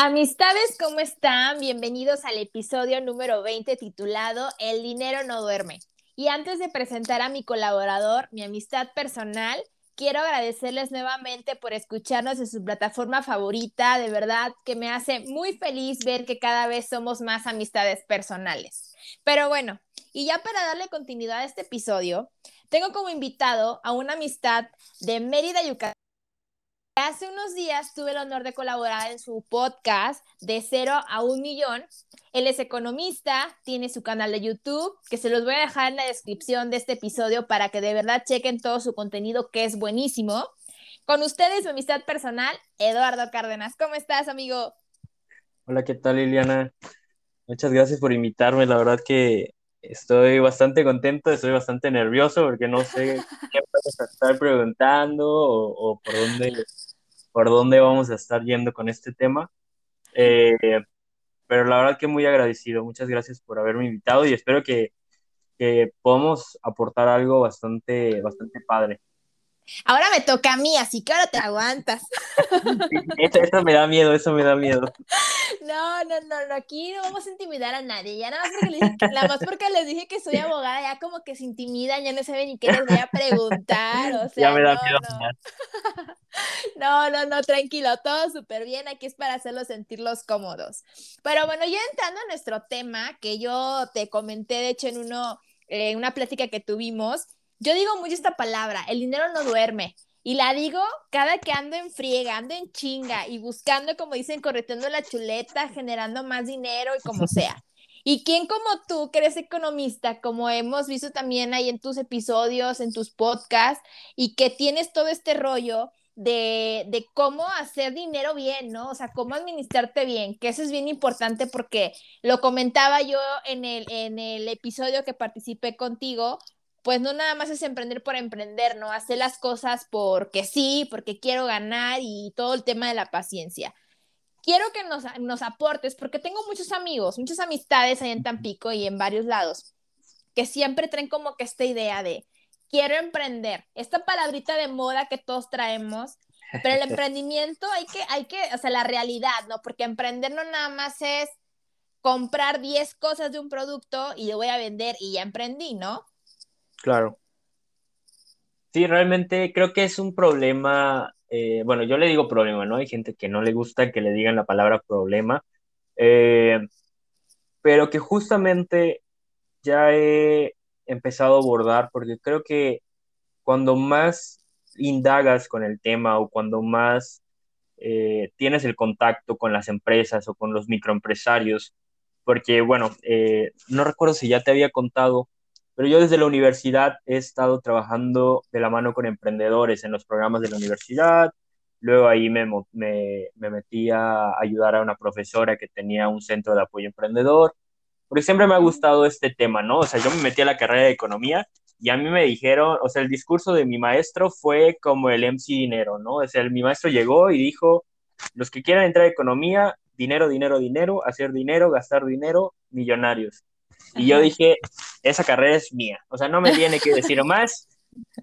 Amistades, ¿cómo están? Bienvenidos al episodio número 20 titulado El dinero no duerme. Y antes de presentar a mi colaborador, mi amistad personal, quiero agradecerles nuevamente por escucharnos en su plataforma favorita. De verdad que me hace muy feliz ver que cada vez somos más amistades personales. Pero bueno, y ya para darle continuidad a este episodio, tengo como invitado a una amistad de Mérida, Yucatán Hace unos días tuve el honor de colaborar en su podcast de cero a un millón. Él es economista, tiene su canal de YouTube, que se los voy a dejar en la descripción de este episodio para que de verdad chequen todo su contenido, que es buenísimo. Con ustedes, mi amistad personal, Eduardo Cárdenas. ¿Cómo estás, amigo? Hola, ¿qué tal, Liliana? Muchas gracias por invitarme. La verdad que estoy bastante contento, estoy bastante nervioso porque no sé qué puedes estar preguntando o, o por dónde por dónde vamos a estar yendo con este tema. Eh, pero la verdad que muy agradecido. Muchas gracias por haberme invitado y espero que, que podamos aportar algo bastante, bastante padre. Ahora me toca a mí, así que ahora te aguantas. eso, me da miedo, eso me da miedo. No, no, no, no, aquí no vamos a intimidar a nadie. Ya nada más porque les, nada más porque les dije que soy abogada, ya como que se intimidan, ya no saben ni qué les voy a preguntar. O sea, ya me da no, miedo. No. no, no, no, tranquilo, todo súper bien. Aquí es para hacerlos sentirlos cómodos. Pero bueno, ya entrando a nuestro tema, que yo te comenté, de hecho, en uno, eh, una plática que tuvimos yo digo mucho esta palabra, el dinero no duerme. Y la digo cada que ando en friega, ando en chinga y buscando, como dicen, correteando la chuleta, generando más dinero y como sea. ¿Y quién como tú, que eres economista, como hemos visto también ahí en tus episodios, en tus podcasts, y que tienes todo este rollo de, de, cómo hacer dinero bien, ¿no? O sea, cómo administrarte bien, que eso es bien importante porque lo comentaba yo en el, en el episodio que participé contigo, pues no nada más es emprender por emprender, ¿no? Hacer las cosas porque sí, porque quiero ganar y todo el tema de la paciencia. Quiero que nos, nos aportes, porque tengo muchos amigos, muchas amistades ahí en Tampico y en varios lados, que siempre traen como que esta idea de, quiero emprender, esta palabrita de moda que todos traemos, pero el emprendimiento hay que, hay que, o sea, la realidad, ¿no? Porque emprender no nada más es comprar 10 cosas de un producto y lo voy a vender y ya emprendí, ¿no? Claro. Sí, realmente creo que es un problema, eh, bueno, yo le digo problema, ¿no? Hay gente que no le gusta que le digan la palabra problema, eh, pero que justamente ya he empezado a abordar porque creo que cuando más indagas con el tema o cuando más eh, tienes el contacto con las empresas o con los microempresarios, porque bueno, no recuerdo si ya te había contado, pero yo desde la universidad he estado trabajando de la mano con emprendedores en los programas de la universidad. Luego ahí me, me, me metí a ayudar a una profesora que tenía un centro de apoyo emprendedor, porque siempre me ha gustado este tema, ¿no? O sea, yo me metí a la carrera de economía y a mí me dijeron, o sea, el discurso de mi maestro fue como el MC Dinero, ¿no? O sea, mi maestro llegó y dijo, los que quieran entrar a economía, dinero, dinero, dinero, hacer dinero, gastar dinero, millonarios. Y yo dije, esa carrera es mía. O sea, no me tiene que decir más.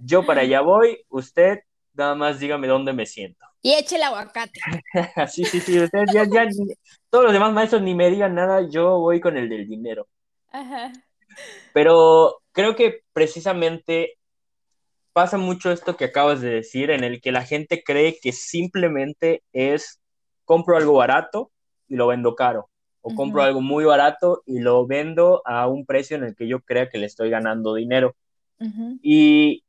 Yo para allá voy, usted nada más dígame dónde me siento. Y eche el aguacate. sí, sí, sí. Ustedes ya, ya, todos los demás maestros ni me digan nada, yo voy con el del dinero. Ajá. Pero creo que precisamente pasa mucho esto que acabas de decir, en el que la gente cree que simplemente es compro algo barato y lo vendo caro o compro algo muy barato y lo vendo a un precio en el que yo crea que le estoy ganando dinero. Y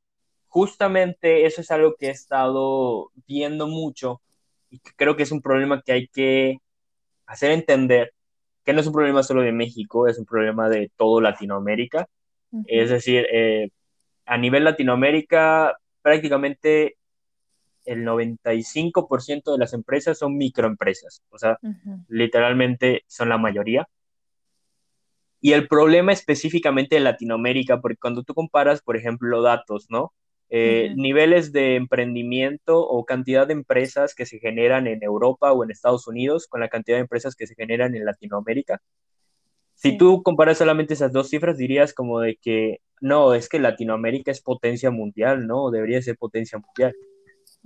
justamente eso es algo que he estado viendo mucho y creo que es un problema que hay que hacer entender, que no es un problema solo de México, es un problema de todo Latinoamérica. Es decir, eh, a nivel Latinoamérica prácticamente el 95% de las empresas son microempresas, o sea, literalmente son la mayoría. Y el problema específicamente en Latinoamérica, porque cuando tú comparas, por ejemplo, datos, ¿no? Eh, niveles de emprendimiento o cantidad de empresas que se generan en Europa o en Estados Unidos con la cantidad de empresas que se generan en Latinoamérica. Si tú comparas solamente esas dos cifras, dirías como de que no, es que Latinoamérica es potencia mundial, ¿no? Debería ser potencia mundial.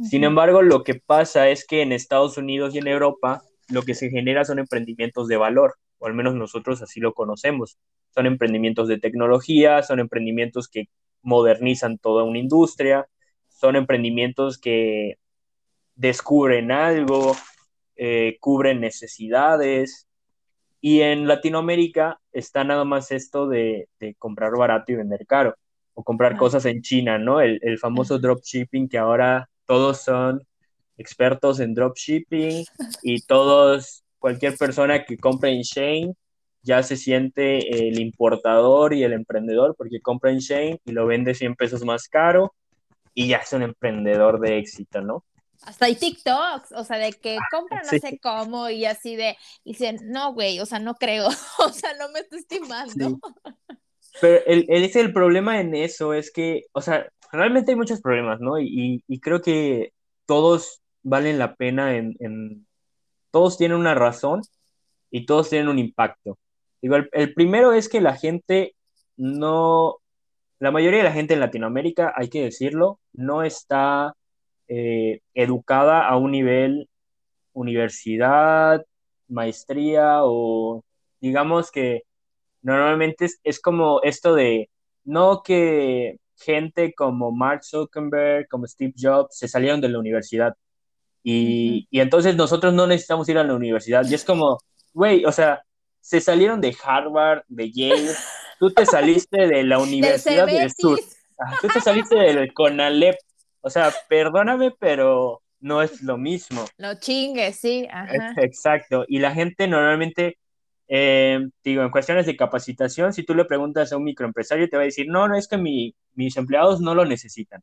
Sin embargo, lo que pasa es que en Estados Unidos y en Europa lo que se genera son emprendimientos de valor, o al menos nosotros así lo conocemos. Son emprendimientos de tecnología, son emprendimientos que modernizan toda una industria, son emprendimientos que descubren algo, eh, cubren necesidades. Y en Latinoamérica está nada más esto de, comprar barato y vender caro, o comprar cosas en China, ¿no? El, el famoso dropshipping que ahora todos son expertos en dropshipping y todos, cualquier persona que compre en Shane ya se siente el importador y el emprendedor porque compra en Shane y lo vende 100 pesos más caro y ya es un emprendedor de éxito, ¿no? Hasta hay TikToks, o sea, de que ah, compran no sé cómo y así de, y dicen, no, güey, o sea, no creo, o sea, no me estoy estimando. Pero el, el, el problema en eso es que, o sea, realmente hay muchos problemas, ¿no? Y, y, creo que todos valen la pena en, en, todos tienen una razón y todos tienen un impacto. Digo, el, el primero es que la gente no, la mayoría de la gente en Latinoamérica, hay que decirlo, no está eh, educada a un nivel universidad, maestría o digamos que normalmente es, como esto de no que gente como Mark Zuckerberg, como Steve Jobs se salieron de la universidad y, y entonces nosotros no necesitamos ir a la universidad y es como, güey, o sea, se salieron de Harvard, de Yale, tú te saliste de la Universidad del Sur, tú te saliste del CONALEP, o sea, perdóname, pero no es lo mismo. No chingue, sí. Ajá. Exacto. Y la gente normalmente, eh, digo, en cuestiones de capacitación, si tú le preguntas a un microempresario, te va a decir, no, no es que mis empleados no lo necesitan.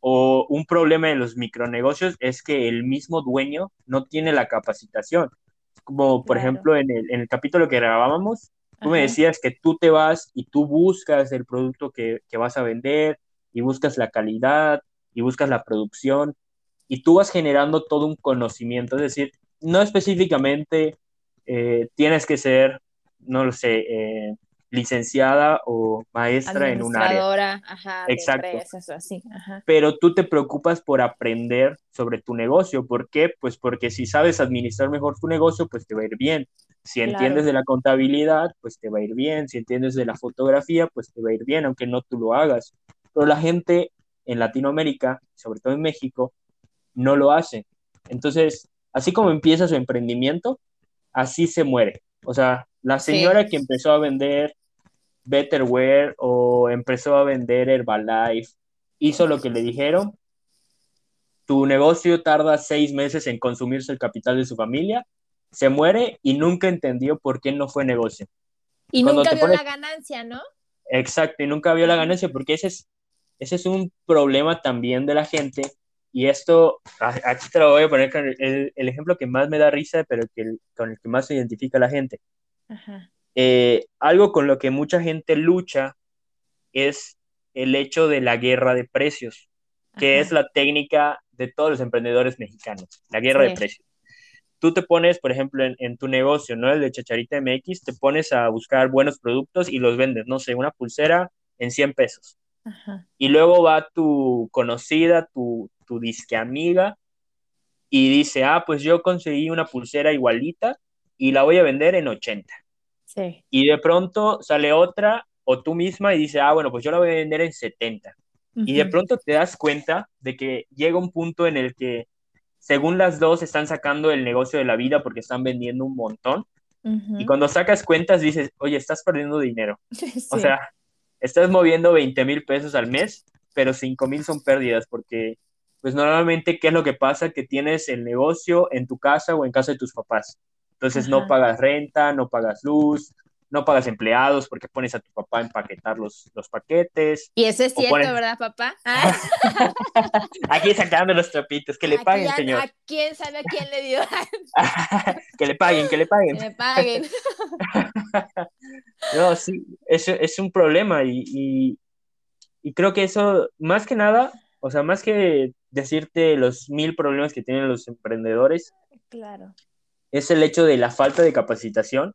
O un problema de los micronegocios es que el mismo dueño no tiene la capacitación. Como por ejemplo en el, en el, capítulo que grabábamos, tú me decías que tú te vas y tú buscas el producto que, que vas a vender y buscas la calidad y buscas la producción y tú vas generando todo un conocimiento, es decir, no específicamente eh, tienes que ser, no lo sé, eh, licenciada o maestra en un área. Ajá, Exacto. así. Pero tú te preocupas por aprender sobre tu negocio. ¿Por qué? Pues porque si sabes administrar mejor tu negocio, pues te va a ir bien. Si entiendes de la contabilidad, pues te va a ir bien. Si entiendes de la fotografía, pues te va a ir bien, aunque no tú lo hagas. Pero la gente en Latinoamérica, sobre todo en México, no lo hace. Entonces, así como empieza su emprendimiento, así se muere. O sea, la señora que empezó a vender Betterware o empezó a vender Herbalife, hizo lo que le dijeron, tu negocio tarda seis meses en consumirse el capital de su familia, se muere y nunca entendió por qué no fue negocio. Y nunca vio la ganancia, ¿no? Exacto, y nunca vio la ganancia porque ese es ese es un problema también de la gente. Y esto, aquí te lo voy a poner con el, ejemplo que más me da risa, pero que, con el que más se identifica la gente. Eh, algo con lo que mucha gente lucha es el hecho de la guerra de precios, que es la técnica de todos los emprendedores mexicanos, la guerra de precios. Tú te pones, por ejemplo, en, en, tu negocio, ¿no? El de Chacharita MX, te pones a buscar buenos productos y los vendes, no sé, una pulsera en 100 pesos. Y luego va tu conocida, tu, tu disque amiga, y dice, ah, pues yo conseguí una pulsera igualita y la voy a vender en 80. Y de pronto sale otra o tú misma y dice, ah, bueno, pues yo la voy a vender en 70. Y de pronto te das cuenta de que llega un punto en el que, según las dos, están sacando el negocio de la vida porque están vendiendo un montón. Y cuando sacas cuentas dices, oye, estás perdiendo dinero. O sea, estás moviendo 20 mil pesos al mes, pero 5 mil son pérdidas porque, pues normalmente, ¿qué es lo que pasa? Que tienes el negocio en tu casa o en casa de tus papás. Entonces no pagas renta, no pagas luz, no pagas empleados porque pones a tu papá a empaquetar los, los paquetes. Y eso es cierto, ¿verdad, papá? Ah. Aquí sacando los trapitos, que le paguen, señor. ¿A quién sabe a quién le dio? que le paguen, que le paguen. Que le paguen. no, sí, eso es un problema y, y, y creo que eso, más que nada, o sea, más que decirte los mil problemas que tienen los emprendedores, claro. es el hecho de la falta de capacitación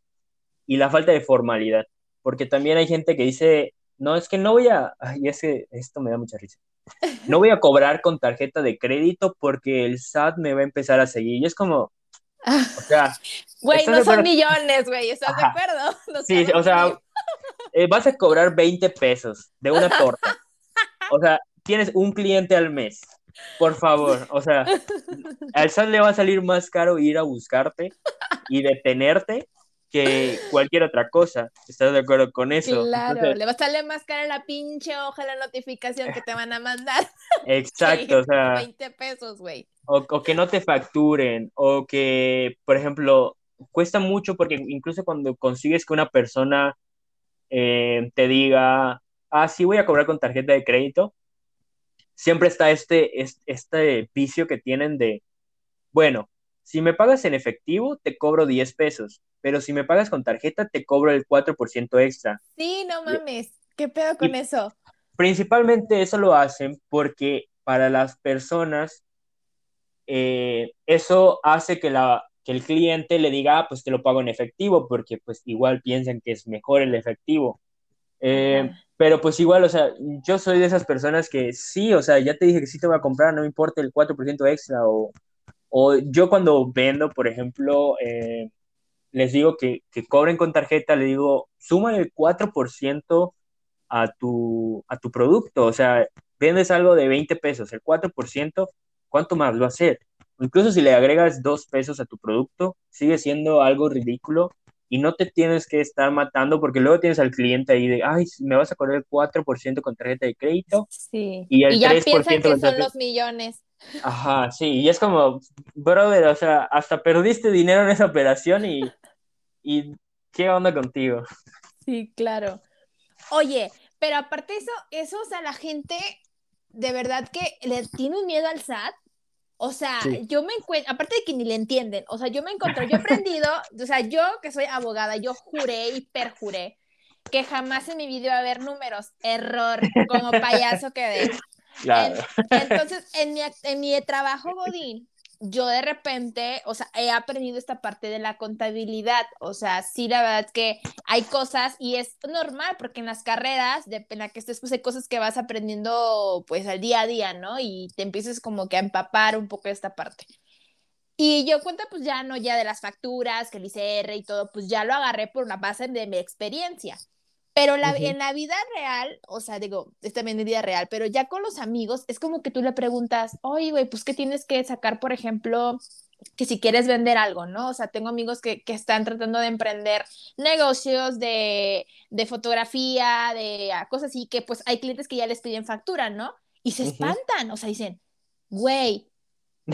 y la falta de formalidad, porque también hay gente que dice, no, es que no voy a, y es que esto me da mucha risa, no voy a cobrar con tarjeta de crédito porque el SAT me va a empezar a seguir, y es como, O sea, güey, no son millones, güey, ¿estás de acuerdo? sí, o sea, eh, vas a cobrar 20 pesos de una torta. O sea, tienes un cliente al mes. Por favor, o sea, al SAT le va a salir más caro ir a buscarte y detenerte que cualquier otra cosa. ¿Estás de acuerdo con eso? Claro, le va a salir más cara la pinche hoja la notificación que te van a mandar. Exacto, o sea. 20 pesos, güey. O, que no te facturen, o que, por ejemplo, cuesta mucho porque incluso cuando consigues que una persona eh, te diga, ah, sí, voy a cobrar con tarjeta de crédito, siempre está este, este vicio que tienen de, bueno, si me pagas en efectivo, te cobro 10 pesos, pero si me pagas con tarjeta, te cobro el 4% extra. Sí, no mames, ¿qué pedo con eso? Principalmente eso lo hacen porque para las personas eh, eso hace que, la, que el cliente le diga, ah, pues te lo pago en efectivo, porque pues igual piensan que es mejor el efectivo. Eh, pero pues igual, o sea, yo soy de esas personas que sí, o sea, ya te dije que sí te voy a comprar, no me importa el 4% extra. O, o yo cuando vendo, por ejemplo, eh, les digo que, que, cobren con tarjeta, le digo, suma el 4% a tu, a tu producto. O sea, vendes algo de 20 pesos, el 4%, ¿cuánto más lo hacer? Incluso si le agregas 2 pesos a tu producto, sigue siendo algo ridículo y no te tienes que estar matando porque luego tienes al cliente ahí de, ay, me vas a cobrar el 4% con tarjeta de crédito. Sí. Y, el ya 3% piensan que son los millones. Ajá, sí, y es como, brother, o sea, hasta perdiste dinero en esa operación y, y ¿qué onda contigo? Sí, claro. Oye, pero aparte eso, eso, o sea, la gente de verdad que le tiene un miedo al SAT o sea, yo me encuentro, aparte de que ni le entienden, o sea, yo me encuentro, yo he aprendido, o sea, yo que soy abogada, yo juré y perjuré que jamás en mi vida iba a haber números, error, como payaso que de. Claro. entonces, en mi, en mi trabajo, Godín, yo de repente, o sea, he aprendido esta parte de la contabilidad, o sea, sí, la verdad es que hay cosas y es normal porque en las carreras, de pena que estés, pues hay cosas que vas aprendiendo pues al día a día, ¿no? Y te empiezas como que a empapar un poco esta parte. Y yo cuento pues ya no ya de las facturas, que el ICR y todo, pues ya lo agarré por una base de mi experiencia. Pero la, en la vida real, o sea, digo, es también en vida real, pero ya con los amigos, es como que tú le preguntas, oye, güey, pues, ¿qué tienes que sacar, por ejemplo, que si quieres vender algo, ¿no? O sea, tengo amigos que, que están tratando de emprender negocios de, de fotografía, de ah, cosas así, que pues hay clientes que ya les piden factura, ¿no? Y se espantan, o sea, dicen, güey,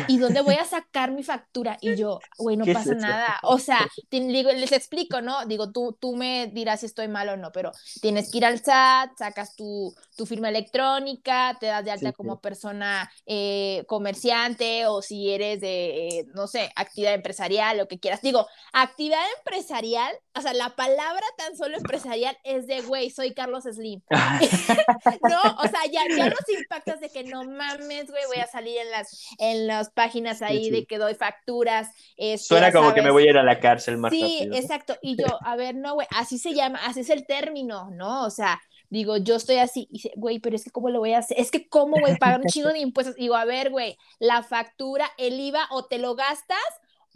¿y dónde voy a sacar mi factura? Y yo, güey, no pasa nada. O sea, digo, les explico, ¿no? Digo, tú, tú me dirás si estoy mal o no, pero tienes que ir al SAT, sacas tu, tu firma electrónica, te das de alta como persona eh, comerciante o si eres de, eh, no sé, actividad empresarial, lo que quieras. Digo, actividad empresarial, o sea, la palabra tan solo empresarial es de, güey, soy Carlos Slim. no, o sea, ya, ya los impactos de que no mames, güey, voy a salir en las, en las páginas ahí de que doy facturas. Este, Suena como que me voy a ir a la cárcel más Sí, exacto. Y yo, a ver, no, güey, así se llama, así es el término, ¿no? O sea, digo, yo estoy así, y dice, güey, pero es que ¿cómo lo voy a hacer? Es que ¿cómo, a pagar un chingo de impuestos? Digo, a ver, güey, la factura, el IVA, o te lo gastas,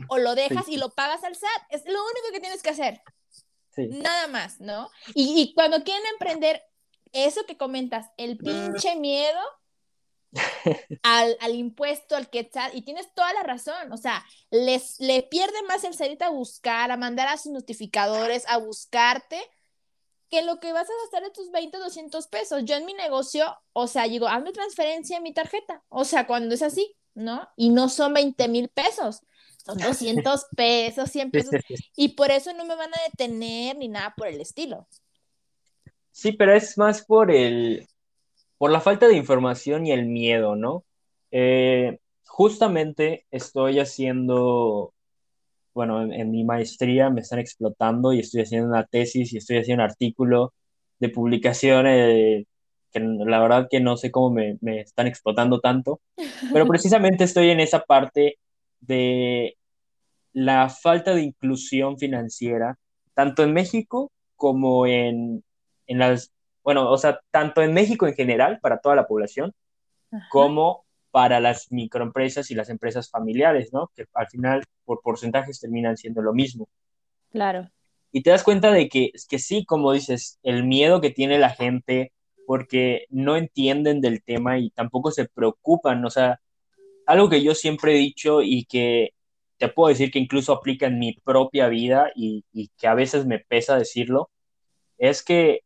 o lo dejas y lo pagas al SAT. Es lo único que tienes que hacer. Nada más, ¿no? Y, y cuando quieren emprender, eso que comentas, el pinche miedo al, al, impuesto, al quetzal, y tienes toda la razón, o sea, les, le pierde más el salir a buscar, a mandar a sus notificadores, a buscarte, que lo que vas a gastar de tus 20, 200 pesos. Yo en mi negocio, o sea, digo, hazme transferencia en mi tarjeta, o sea, cuando es así, ¿no? Y no son 20 mil pesos, son 200 pesos, 100 pesos, y por eso no me van a detener ni nada por el estilo. Sí, pero es más por el, por la falta de información y el miedo, ¿no? Eh, justamente estoy haciendo, bueno, en, mi maestría me están explotando y estoy haciendo una tesis y estoy haciendo un artículo de publicación que la verdad que no sé cómo me, me están explotando tanto, pero precisamente estoy en esa parte de la falta de inclusión financiera, tanto en México como en, en las bueno, o sea, tanto en México en general, para toda la población, como para las microempresas y las empresas familiares, ¿no? Que al final, por porcentajes, terminan siendo lo mismo. Claro. Y te das cuenta de que, que sí, como dices, el miedo que tiene la gente porque no entienden del tema y tampoco se preocupan, o sea, algo que yo siempre he dicho y que te puedo decir que incluso aplica en mi propia vida y, que a veces me pesa decirlo, es que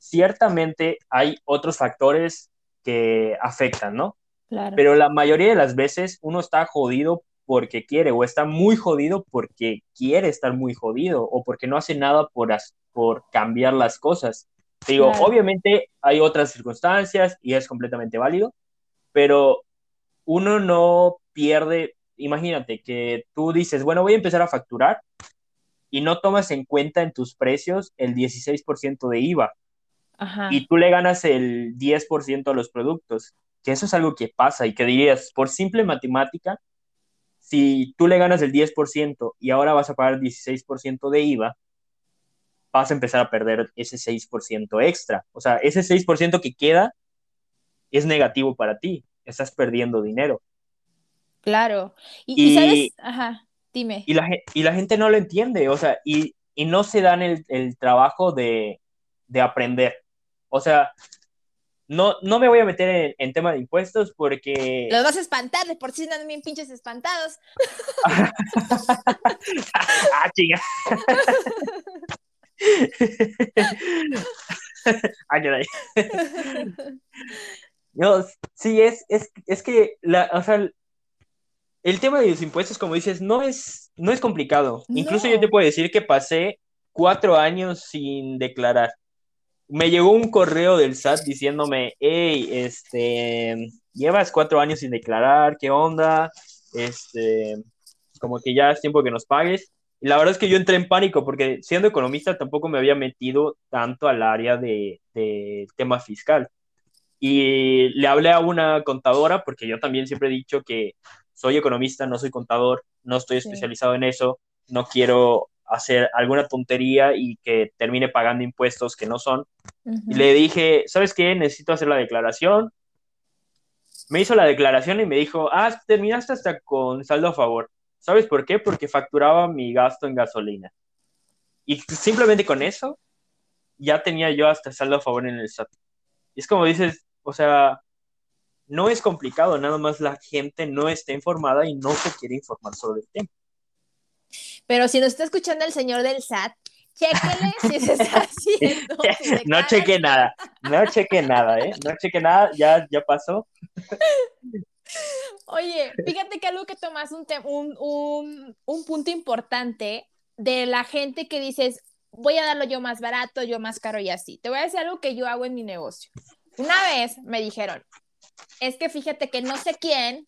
ciertamente hay otros factores que afectan, ¿no? Claro. Pero la mayoría de las veces uno está jodido porque quiere o está muy jodido porque quiere estar muy jodido o porque no hace nada por, por cambiar las cosas. Digo, obviamente hay otras circunstancias y es completamente válido, pero uno no pierde, imagínate que tú dices, bueno, voy a empezar a facturar y no tomas en cuenta en tus precios el 16% de IVA y tú le ganas el 10% a los productos, que eso es algo que pasa y que dirías, por simple matemática, si tú le ganas el 10% y ahora vas a pagar 16% de IVA, vas a empezar a perder ese 6% extra. O sea, ese 6% que queda es negativo para ti, estás perdiendo dinero. Claro. Y, sabes, ajá, dime. Y la, y la, gente no lo entiende, o sea, y, no se dan el, trabajo de, aprender. O sea, no, no me voy a meter en, tema de impuestos porque... Los vas a espantar, de por sí están bien pinches espantados. ah, chinga. Ay, no, sí, es, es, es que la, o sea, el tema de los impuestos, como dices, no es, no es complicado. Incluso yo te puedo decir que pasé cuatro años sin declarar. Me llegó un correo del SAT diciéndome, hey, este, llevas cuatro años sin declarar, ¿qué onda? Este, como que ya es tiempo que nos pagues. Y la verdad es que yo entré en pánico porque siendo economista tampoco me había metido tanto al área de, de tema fiscal. Y le hablé a una contadora porque yo también siempre he dicho que soy economista, no soy contador, no estoy especializado en eso, no quiero hacer alguna tontería y que termine pagando impuestos que no son. Y le dije, ¿sabes qué? Necesito hacer la declaración. Me hizo la declaración y me dijo, ah, terminaste hasta con saldo a favor. ¿Sabes por qué? Porque facturaba mi gasto en gasolina. Y simplemente con eso ya tenía yo hasta saldo a favor en el SAT. Y es como dices, o sea, no es complicado, nada más la gente no está informada y no se quiere informar sobre el tema. Pero si nos está escuchando el señor del SAT, chéquele si se está haciendo. no cheque nada, no cheque nada, ¿eh? No cheque nada, ya, ya pasó. Oye, fíjate que algo que tomas un, un, un, punto importante de la gente que dices, voy a darlo yo más barato, yo más caro y así. Te voy a decir algo que yo hago en mi negocio. Una vez me dijeron, es que fíjate que no sé quién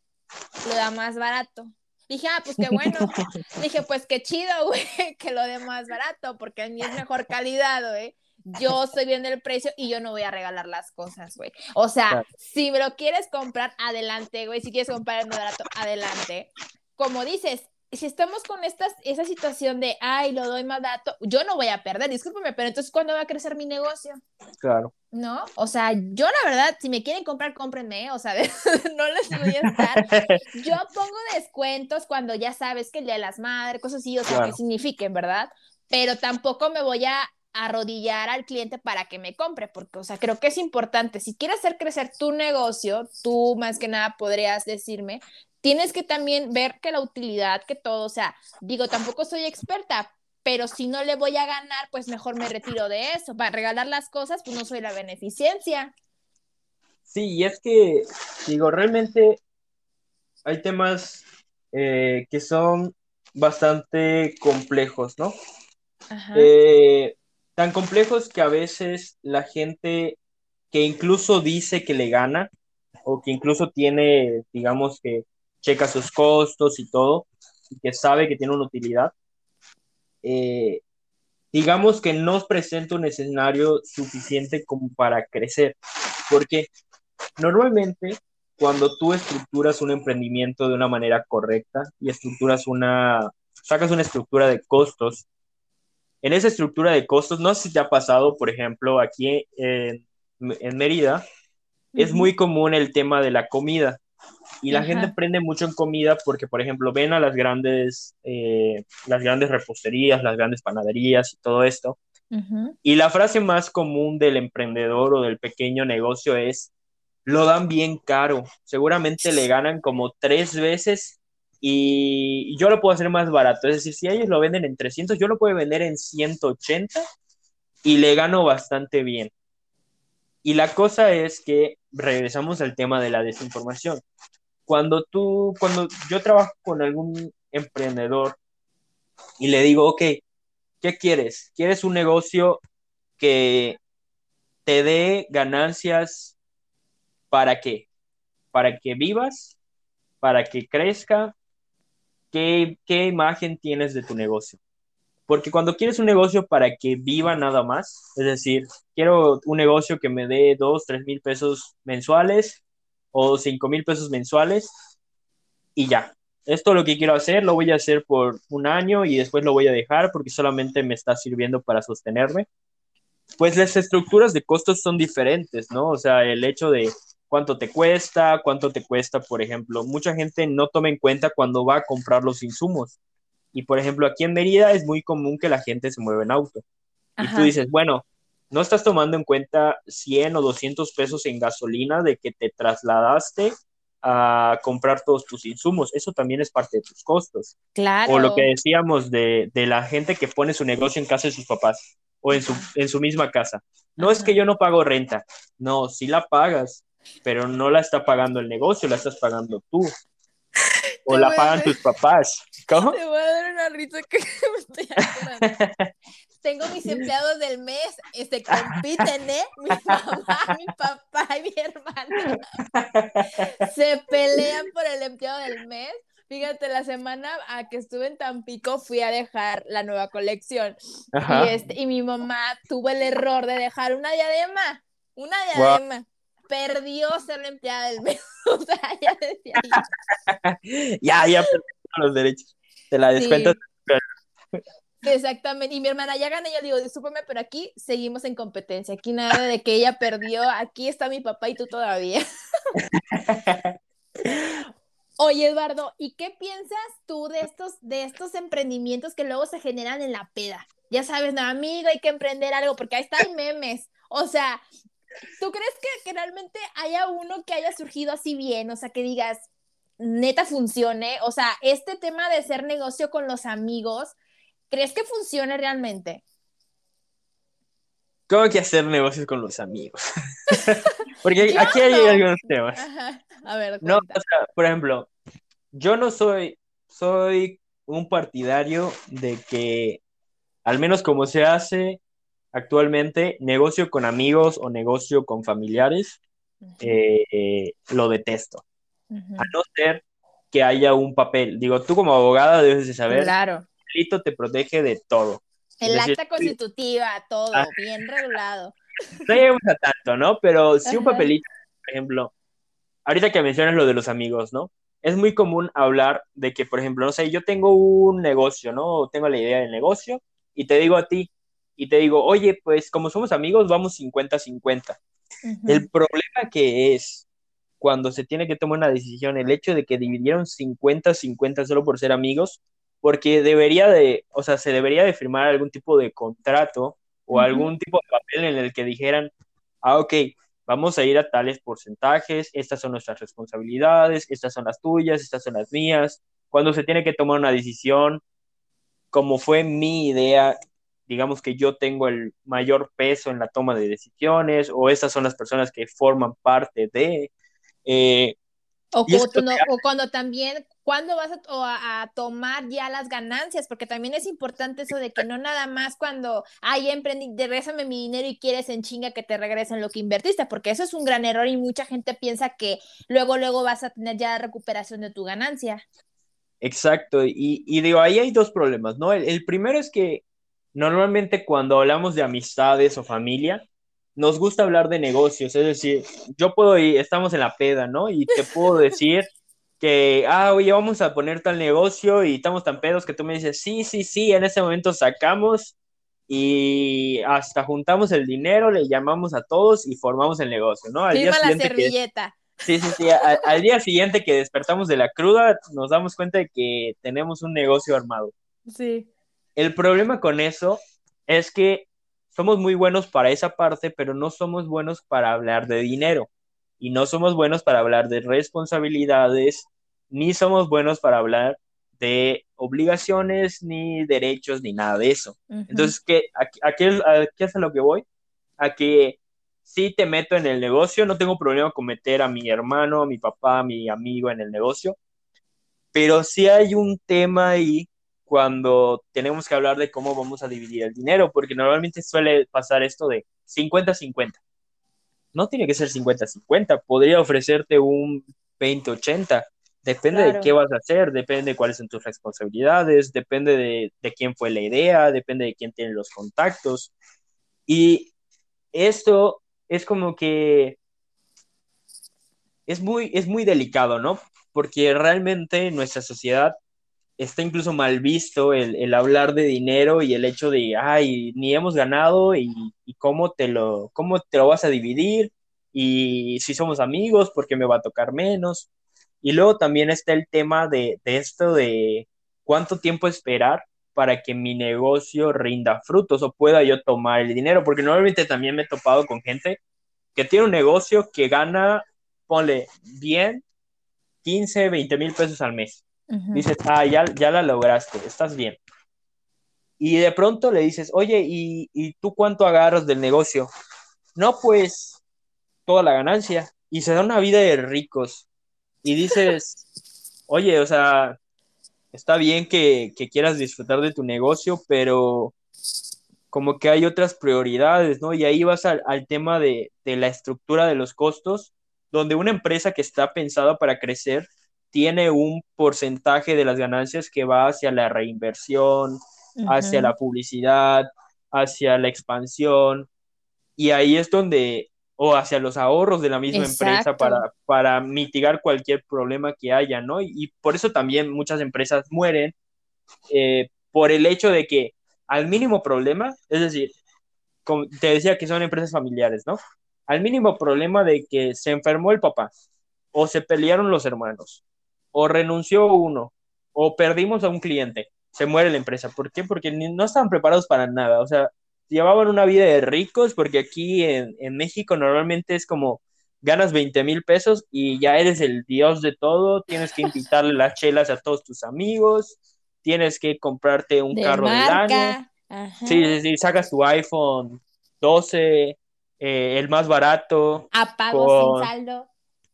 lo da más barato. Dije, ah, pues qué bueno. Dije, pues qué chido, güey, que lo dé más barato, porque a mí es mejor calidad, güey yo estoy viendo el precio y yo no voy a regalar las cosas, güey. O sea, si me lo quieres comprar, adelante, güey. Si quieres comprar el barato, adelante. Como dices, si estamos con estas, esa situación de, ay, lo doy más barato, yo no voy a perder, discúlpeme, pero entonces, ¿cuándo va a crecer mi negocio? Claro. ¿No? O sea, yo la verdad, si me quieren comprar, cómprenme, o sea, no les voy a estar. Yo pongo descuentos cuando ya sabes que el Día de las Madres, cosas así, o sea, que signifiquen, ¿verdad? Pero tampoco me voy a arrodillar al cliente para que me compre, porque, o sea, creo que es importante. Si quieres hacer crecer tu negocio, tú más que nada podrías decirme, tienes que también ver que la utilidad, que todo, o sea, digo, tampoco soy experta, pero si no le voy a ganar, pues mejor me retiro de eso. Para regalar las cosas, pues no soy la beneficencia. Sí, y es que, digo, realmente hay temas eh, que son bastante complejos, ¿no? Ajá. Eh, tan complejos que a veces la gente que incluso dice que le gana o que incluso tiene, digamos que checa sus costos y todo, y que sabe que tiene una utilidad, eh, digamos que no presenta un escenario suficiente como para crecer. Porque normalmente cuando tú estructuras un emprendimiento de una manera correcta y estructuras una, sacas una estructura de costos en esa estructura de costos, no sé si te ha pasado, por ejemplo, aquí en, en Mérida, es muy común el tema de la comida. Y la gente prende mucho en comida porque, por ejemplo, ven a las grandes, eh, las grandes reposterías, las grandes panaderías y todo esto. Y la frase más común del emprendedor o del pequeño negocio es, lo dan bien caro. Seguramente le ganan como tres veces y yo lo puedo hacer más barato. Es decir, si ellos lo venden en 300, yo lo puedo vender en 180 y le gano bastante bien. Y la cosa es que regresamos al tema de la desinformación. Cuando tú, cuando yo trabajo con algún emprendedor y le digo, ok, ¿qué quieres? ¿Quieres un negocio que te dé ganancias para qué? ¿Para que vivas? ¿Para que crezca? ¿Qué, qué imagen tienes de tu negocio? Porque cuando quieres un negocio para que viva nada más, es decir, quiero un negocio que me dé dos, tres mil pesos mensuales o cinco mil pesos mensuales y ya. Esto es lo que quiero hacer, lo voy a hacer por un año y después lo voy a dejar porque solamente me está sirviendo para sostenerme. Pues las estructuras de costos son diferentes, ¿no? O sea, el hecho de cuánto te cuesta, cuánto te cuesta, por ejemplo, mucha gente no toma en cuenta cuando va a comprar los insumos. Y por ejemplo, aquí en Mérida es muy común que la gente se mueva en auto. Y tú dices, bueno, no estás tomando en cuenta 100 o 200 pesos en gasolina de que te trasladaste a comprar todos tus insumos. Eso también es parte de tus costos. Claro. O lo que decíamos de, de la gente que pone su negocio en casa de sus papás o en su, en su misma casa. No es que yo no pago renta. No, sí la pagas, pero no la está pagando el negocio, la estás pagando tú. O la pagan tus papás. ¿Cómo? Te voy a dar una risa que me estoy Tengo mis empleados del mes, este, compiten, ¿eh? Mi mamá, mi papá y mi hermana. Se pelean por el empleado del mes. Fíjate, la semana a que estuve en Tampico fui a dejar la nueva colección. Y, este, y mi mamá tuvo el error de dejar una diadema. Una diadema. Perdió ser la empleada del mes. o sea, ya decía. ya, ya perdí los derechos. Te la descuento. Exactamente, y mi hermana ya gana, yo digo, discúlpame, pero aquí seguimos en competencia, aquí nada de que ella perdió, aquí está mi papá y tú todavía. Oye, Eduardo, ¿y qué piensas tú de estos, de estos emprendimientos que luego se generan en la peda? Ya sabes, no, amigo, hay que emprender algo, porque ahí están memes. O sea, ¿tú crees que, que realmente haya uno que haya surgido así bien? O sea, que digas, neta funcione. O sea, este tema de ser negocio con los amigos, ¿crees que funcione realmente? ¿Cómo que hacer negocios con los amigos? Porque aquí hay algunos temas. A ver, no, o sea, por ejemplo, yo no soy, soy un partidario de que, al menos como se hace actualmente, negocio con amigos o negocio con familiares, eh, lo detesto a no ser que haya un papel. Digo, tú como abogada debes de saber. Claro. El delito te protege de todo. El acta constitutiva, todo, ah. bien regulado. No llegamos a tanto, ¿no? Pero si un papelito, por ejemplo, ahorita que mencionas lo de los amigos, ¿no? Es muy común hablar de que, por ejemplo, no sé, yo tengo un negocio, ¿no? Tengo la idea del negocio y te digo a ti, y te digo, oye, pues como somos amigos, vamos 50-50. El problema que es cuando se tiene que tomar una decisión, el hecho de que dividieron 50-50 solo por ser amigos, porque debería de, o sea, se debería de firmar algún tipo de contrato o algún tipo de papel en el que dijeran, ah, ok, vamos a ir a tales porcentajes, estas son nuestras responsabilidades, estas son las tuyas, estas son las mías. Cuando se tiene que tomar una decisión, como fue mi idea, digamos que yo tengo el mayor peso en la toma de decisiones o estas son las personas que forman parte de, eh, o, cuando también, ¿cuándo vas a, tomar ya las ganancias? Porque también es importante eso de que no nada más cuando, ay, emprendí, regrésame mi dinero y quieres en chinga que te regresen lo que invertiste, porque eso es un gran error y mucha gente piensa que luego, luego vas a tener ya recuperación de tu ganancia. Exacto, y, digo, ahí hay dos problemas, ¿no? el primero es que normalmente cuando hablamos de amistades o familia, nos gusta hablar de negocios, es decir, yo puedo ir, estamos en la peda, ¿no? Y te puedo decir que, ah, oye, vamos a poner tal negocio y estamos tan pedos que tú me dices, sí, sí, sí, en ese momento sacamos y hasta juntamos el dinero, le llamamos a todos y formamos el negocio, ¿no? Al día la servilleta. Sí, sí, sí. al día siguiente que despertamos de la cruda, nos damos cuenta de que tenemos un negocio armado. Sí. El problema con eso es que somos muy buenos para esa parte, pero no somos buenos para hablar de dinero. Y no somos buenos para hablar de responsabilidades, ni somos buenos para hablar de obligaciones, ni derechos, ni nada de eso. Entonces, ¿qué, a, qué, es a lo que voy? A que si te meto en el negocio, no tengo problema con meter a mi hermano, a mi papá, a mi amigo en el negocio, pero si hay un tema ahí cuando tenemos que hablar de cómo vamos a dividir el dinero, porque normalmente suele pasar esto de 50-50. No tiene que ser 50-50, podría ofrecerte un 20-80. Depende de qué vas a hacer, depende de cuáles son tus responsabilidades, depende de, de, quién fue la idea, depende de quién tiene los contactos. Y esto es como que es muy, es muy delicado, ¿no? Porque realmente nuestra sociedad está incluso mal visto el, hablar de dinero y el hecho de, ay, ni hemos ganado y, cómo, te lo, cómo te lo vas a dividir y si somos amigos, porque me va a tocar menos. Y luego también está el tema de, de esto de cuánto tiempo esperar para que mi negocio rinda frutos o pueda yo tomar el dinero, porque normalmente también me he topado con gente que tiene un negocio que gana, ponle bien, 15, 20 mil pesos al mes Dices, ah, ya, ya la lograste, estás bien. Y de pronto le dices, oye, ¿y, ¿y tú cuánto agarras del negocio? No, pues toda la ganancia. Y se da una vida de ricos. Y dices, oye, o sea, está bien que, que, quieras disfrutar de tu negocio, pero como que hay otras prioridades, ¿no? Y ahí vas al, al tema de, de, la estructura de los costos, donde una empresa que está pensada para crecer tiene un porcentaje de las ganancias que va hacia la reinversión, hacia la publicidad, hacia la expansión, y ahí es donde, o hacia los ahorros de la misma empresa para, para mitigar cualquier problema que haya, ¿no? Y, por eso también muchas empresas mueren eh, por el hecho de que al mínimo problema, es decir, como te decía que son empresas familiares, ¿no? Al mínimo problema de que se enfermó el papá o se pelearon los hermanos o renunció uno, o perdimos a un cliente, se muere la empresa. ¿Por qué? Porque no estaban preparados para nada. O sea, llevaban una vida de ricos, porque aquí en, México normalmente es como ganas 20 mil pesos y ya eres el dios de todo, tienes que invitarle las chelas a todos tus amigos, tienes que comprarte un carro de año. Sí, sí, sí, sacas tu iPhone 12, eh, el más barato. A sin saldo.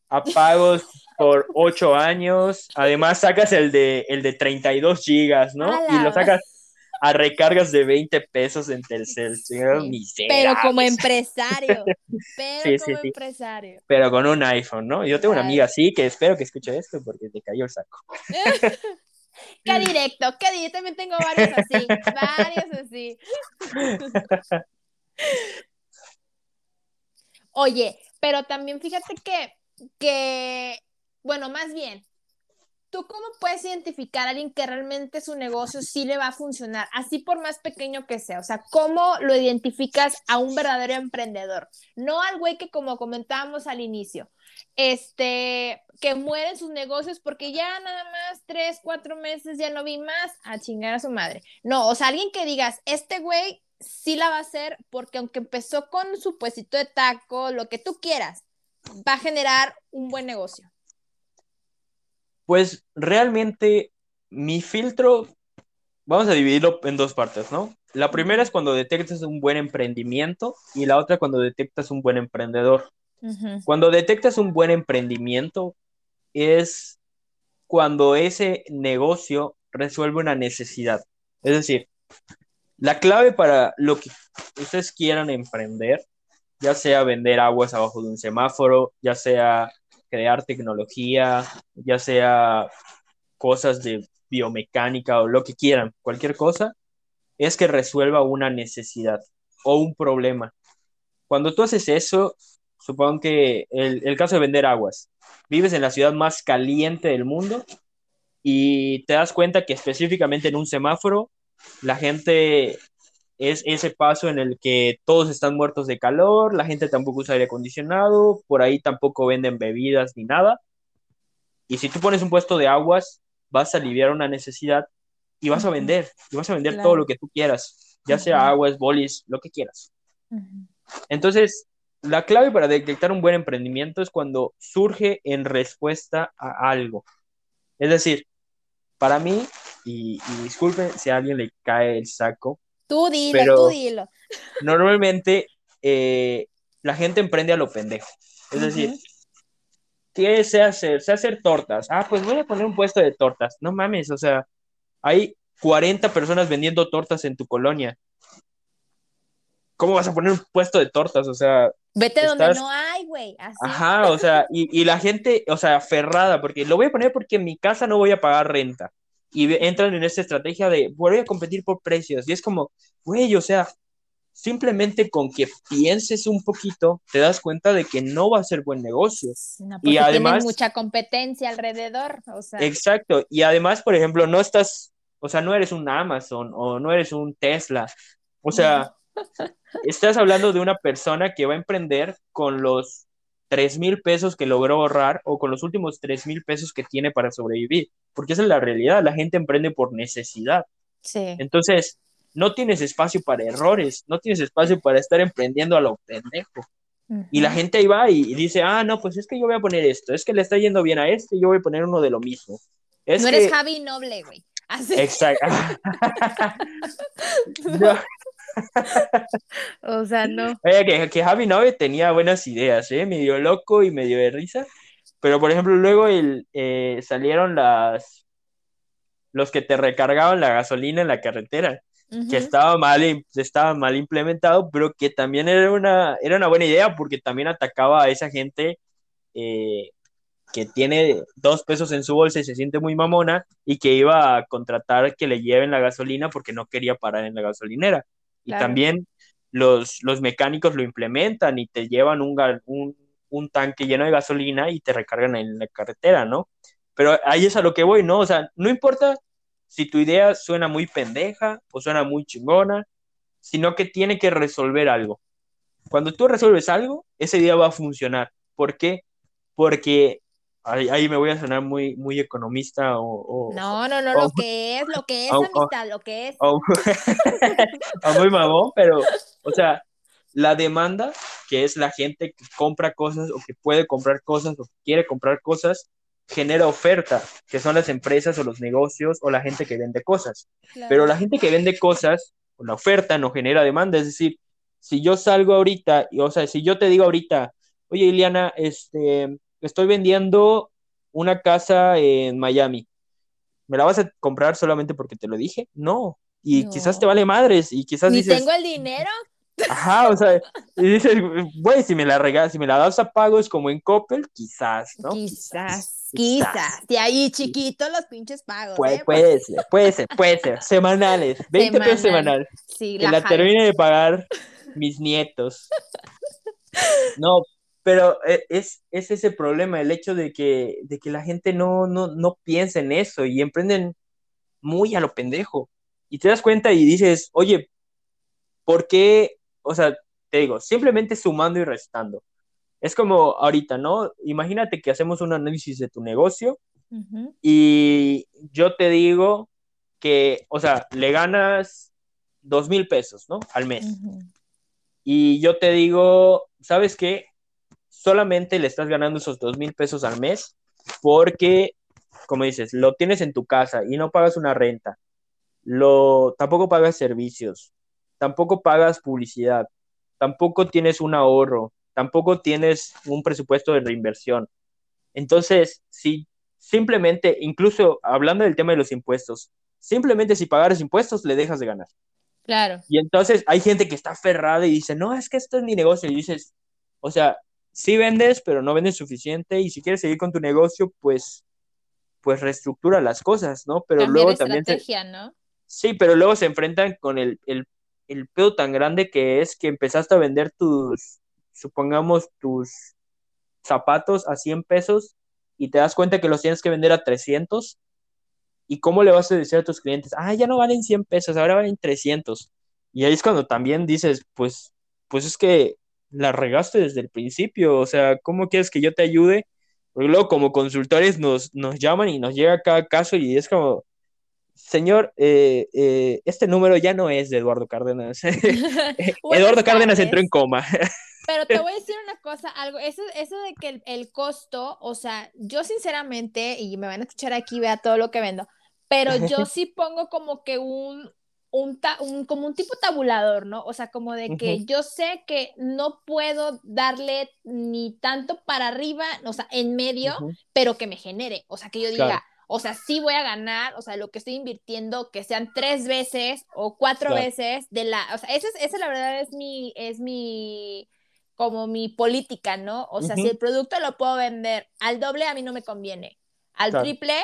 A pagos por ocho años. Además, sacas el de, el de 32 gigas, ¿no? Y lo sacas a recargas de 20 pesos en Telcel. Pero como empresario. Pero como empresario. Pero con un iPhone, ¿no? Yo tengo una amiga así que espero que escuche esto porque te cayó el saco. qué directo, qué directo. También tengo varios así. varios así. Oye, pero también fíjate que, que bueno, más bien, ¿tú cómo puedes identificar a alguien que realmente su negocio sí le va a funcionar, así por más pequeño que sea? O sea, ¿cómo lo identificas a un verdadero emprendedor? No al güey que como comentábamos al inicio, este, que muere en sus negocios porque ya nada más tres, cuatro meses ya no vi más, a chingar a su madre. No, o sea, alguien que digas, este güey sí la va a hacer porque aunque empezó con su de taco, lo que tú quieras, va a generar un buen negocio. Pues realmente mi filtro, vamos a dividirlo en dos partes, ¿no? La primera es cuando detectas un buen emprendimiento y la otra cuando detectas un buen emprendedor. Cuando detectas un buen emprendimiento es cuando ese negocio resuelve una necesidad. Es decir, la clave para lo que ustedes quieran emprender, ya sea vender aguas abajo de un semáforo, ya sea crear tecnología, ya sea cosas de biomecánica o lo que quieran, cualquier cosa, es que resuelva una necesidad o un problema. Cuando tú haces eso, supongo que el, el caso de vender aguas, vives en la ciudad más caliente del mundo y te das cuenta que específicamente en un semáforo la gente es ese paso en el que todos están muertos de calor, la gente tampoco usa aire acondicionado, por ahí tampoco venden bebidas ni nada. Y si tú pones un puesto de aguas, vas a aliviar una necesidad y vas a vender, y vas a vender todo lo que tú quieras, ya sea aguas, bolis, lo que quieras. Entonces, la clave para detectar un buen emprendimiento es cuando surge en respuesta a algo. Es decir, para mí, y, disculpen si a alguien le cae el saco. Tú dilo, tú dilo. Normalmente eh, la gente emprende a lo pendejo. Es decir, ¿qué sé hacer? Sé hacer tortas. Ah, pues voy a poner un puesto de tortas. No mames, o sea, hay 40 personas vendiendo tortas en tu colonia. ¿Cómo vas a poner un puesto de tortas? O sea. Vete donde no hay, güey. Ajá, o sea, y, la gente, o sea, aferrada, porque lo voy a poner porque en mi casa no voy a pagar renta. Y entran en esa estrategia de voy a competir por precios. Y es como, güey, o sea, simplemente con que pienses un poquito, te das cuenta de que no va a ser buen negocio. y además. mucha competencia alrededor. O sea. Exacto. Y además, por ejemplo, no estás, o sea, no eres un Amazon o no eres un Tesla. O sea. Estás hablando de una persona que va a emprender con los 3 mil pesos que logró ahorrar o con los últimos 3 mil pesos que tiene para sobrevivir, porque esa es la realidad, la gente emprende por necesidad. Sí. Entonces, no tienes espacio para errores, no tienes espacio para estar emprendiendo a lo pendejo. Y la gente ahí va y, dice, ah, no, pues es que yo voy a poner esto, es que le está yendo bien a este, yo voy a poner uno de lo mismo. no eres Javi Noble, güey. Exacto. o sea, no. Oye, que, Javi Nove tenía buenas ideas, ¿eh? Medio loco y medio de risa. Pero, por ejemplo, luego el, eh, salieron las los que te recargaban la gasolina en la carretera, que estaba mal, estaba mal implementado, pero que también era una, era una buena idea porque también atacaba a esa gente eh, que tiene dos pesos en su bolsa y se siente muy mamona y que iba a contratar que le lleven la gasolina porque no quería parar en la gasolinera. Y también los, los mecánicos lo implementan y te llevan un, un, un, tanque lleno de gasolina y te recargan en la carretera, ¿no? Pero ahí es a lo que voy, ¿no? O sea, no importa si tu idea suena muy pendeja o suena muy chingona, sino que tiene que resolver algo. Cuando tú resuelves algo, esa idea va a funcionar. ¿Por qué? Porque Ahí, me voy a sonar muy, muy economista o... no, no, no, lo que es, lo que es amistad, lo que es. O, muy mamón, pero, o sea, la demanda, que es la gente que compra cosas o que puede comprar cosas o que quiere comprar cosas, genera oferta, que son las empresas o los negocios o la gente que vende cosas. Pero la gente que vende cosas, o la oferta no genera demanda, es decir, si yo salgo ahorita, y, o sea, si yo te digo ahorita, oye, Iliana, este, estoy vendiendo una casa en Miami. ¿Me la vas a comprar solamente porque te lo dije? No. Y quizás te vale madres y quizás Ni tengo el dinero. Ajá, o sea, y dices, güey, si me la regalas, si me la das a pago es como en Coppel, quizás, ¿no? Quizás, quizás. De ahí chiquito los pinches pagos. Puede, ¿eh? puede ser, puede ser, puede ser. Semanales, 20 pesos semanal. Sí, que la, termine de pagar mis nietos. No, pero eh, es, es ese problema, el hecho de que, de que la gente no, no, no piensa en eso y emprenden muy a lo pendejo. Y te das cuenta y dices, oye, ¿por qué? O sea, te digo, simplemente sumando y restando. Es como ahorita, ¿no? Imagínate que hacemos un análisis de tu negocio y yo te digo que, o sea, le ganas dos mil pesos, ¿no? Al mes. Y yo te digo, ¿sabes qué? Solamente le estás ganando esos dos mil pesos al mes porque, como dices, lo tienes en tu casa y no pagas una renta, lo, tampoco pagas servicios, tampoco pagas publicidad, tampoco tienes un ahorro, tampoco tienes un presupuesto de reinversión. Entonces, si simplemente, incluso hablando del tema de los impuestos, simplemente si pagares impuestos, le dejas de ganar. Claro. Y entonces hay gente que está aferrada y dice, no, es que esto es mi negocio. Y dices, o sea, sí vendes, pero no vendes suficiente y si quieres seguir con tu negocio, pues, pues reestructura las cosas, ¿no? Pero luego también... ¿no? Sí, pero luego se enfrentan con el, el, el pedo tan grande que es que empezaste a vender tus, supongamos, tus zapatos a 100 pesos y te das cuenta que los tienes que vender a 300. ¿Y cómo le vas a decir a tus clientes? Ah, ya no valen 100 pesos, ahora valen 300. Y ahí es cuando también dices, pues, pues es que la regaste desde el principio, o sea, ¿cómo quieres que yo te ayude? Porque luego como consultores nos, nos llaman y nos llega cada caso y es como, señor, eh, eh, este número ya no es de Eduardo Cárdenas. Eduardo Cárdenas entró en coma. Pero te voy a decir una cosa, algo, eso, eso de que el, costo, o sea, yo sinceramente, y me van a escuchar aquí, vea todo lo que vendo, pero yo sí pongo como que un, un, como un tipo tabulador, ¿no? O sea, como de que yo sé que no puedo darle ni tanto para arriba, o sea, en medio, pero que me genere, o sea, que yo diga, o sea, sí voy a ganar, o sea, lo que estoy invirtiendo, que sean tres veces o cuatro veces de la, o sea, esa, es, la verdad es mi, es mi, como mi política, ¿no? O sea, si el producto lo puedo vender al doble, a mí no me conviene. Al triple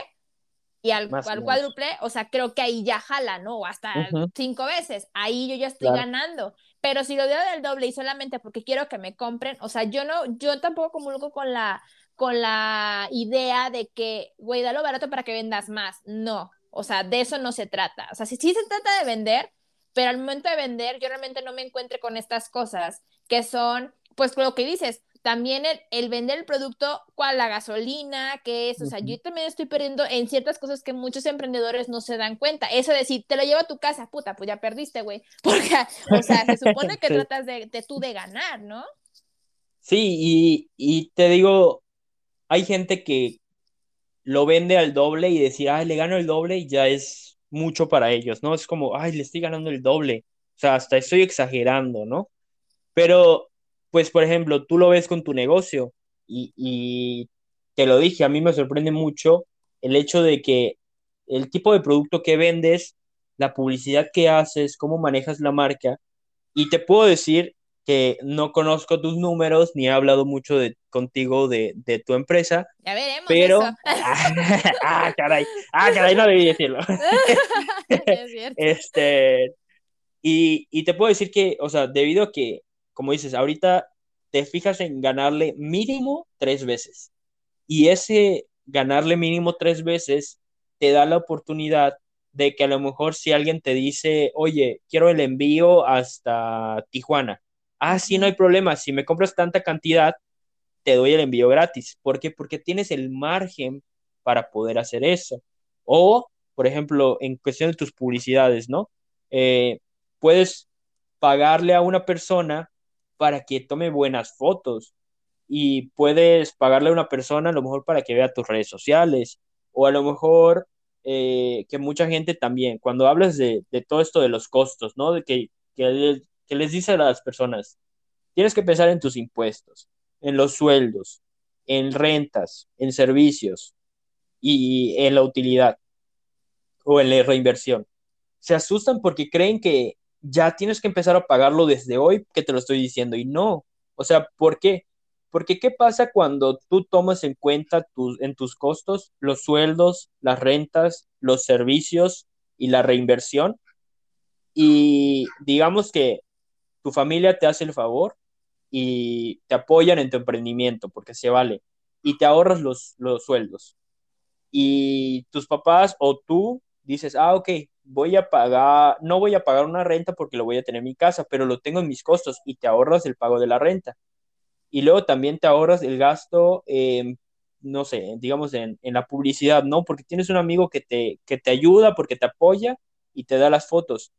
y al, cuádruple, o sea, creo que ahí ya jala, ¿no? O hasta cinco veces, ahí yo ya estoy ganando. Pero si lo doy del doble y solamente porque quiero que me compren, o sea, yo no, yo tampoco comulgo con la con la idea de que, güey, dalo barato para que vendas más. No, o sea, de eso no se trata. O sea, sí, sí se trata de vender, pero al momento de vender yo realmente no me encuentre con estas cosas que son, pues lo que dices, también el, vender el producto, cuál la gasolina, qué es, o sea, yo también estoy perdiendo en ciertas cosas que muchos emprendedores no se dan cuenta. Eso de decir, te lo llevo a tu casa, puta, pues ya perdiste, güey. Porque, o sea, se supone que tratas de, de, tú de ganar, ¿no? Sí, y, y te digo, hay gente que lo vende al doble y decir, ay, le gano el doble y ya es mucho para ellos, ¿no? Es como, ay, le estoy ganando el doble. O sea, hasta estoy exagerando, ¿no? Pero, pues, por ejemplo, tú lo ves con tu negocio y, y te lo dije, a mí me sorprende mucho el hecho de que el tipo de producto que vendes, la publicidad que haces, cómo manejas la marca, y te puedo decir que no conozco tus números ni he hablado mucho de, contigo de, de tu empresa. Ya veremos. Pero. ah, caray. Ah, caray, no debí decirlo. es cierto. Este. Y, y, te puedo decir que, o sea, debido a que, como dices, ahorita te fijas en ganarle mínimo tres veces. Y ese ganarle mínimo tres veces te da la oportunidad de que a lo mejor si alguien te dice, oye, quiero el envío hasta Tijuana, ah, sí, no hay problema, si me compras tanta cantidad, te doy el envío gratis. ¿Por qué? Porque tienes el margen para poder hacer eso. O, por ejemplo, en cuestión de tus publicidades, ¿no? Eh, puedes pagarle a una persona para que tome buenas fotos y puedes pagarle a una persona a lo mejor para que vea tus redes sociales o a lo mejor eh, que mucha gente también, cuando hablas de, todo esto de los costos, ¿no? De que, que les dice a las personas, tienes que pensar en tus impuestos, en los sueldos, en rentas, en servicios y en la utilidad o en la reinversión. Se asustan porque creen que ya tienes que empezar a pagarlo desde hoy que te lo estoy diciendo y no. O sea, ¿por qué? Porque ¿qué pasa cuando tú tomas en cuenta tus, en tus costos los sueldos, las rentas, los servicios y la reinversión? Y digamos que tu familia te hace el favor y te apoyan en tu emprendimiento porque se vale y te ahorras los, los sueldos. Y tus papás o tú dices, ah, ok, voy a pagar, no voy a pagar una renta porque lo voy a tener en mi casa, pero lo tengo en mis costos y te ahorras el pago de la renta. Y luego también te ahorras el gasto, no sé, digamos en, en, la publicidad, ¿no? Porque tienes un amigo que te, que te ayuda, porque te apoya y te da las fotos.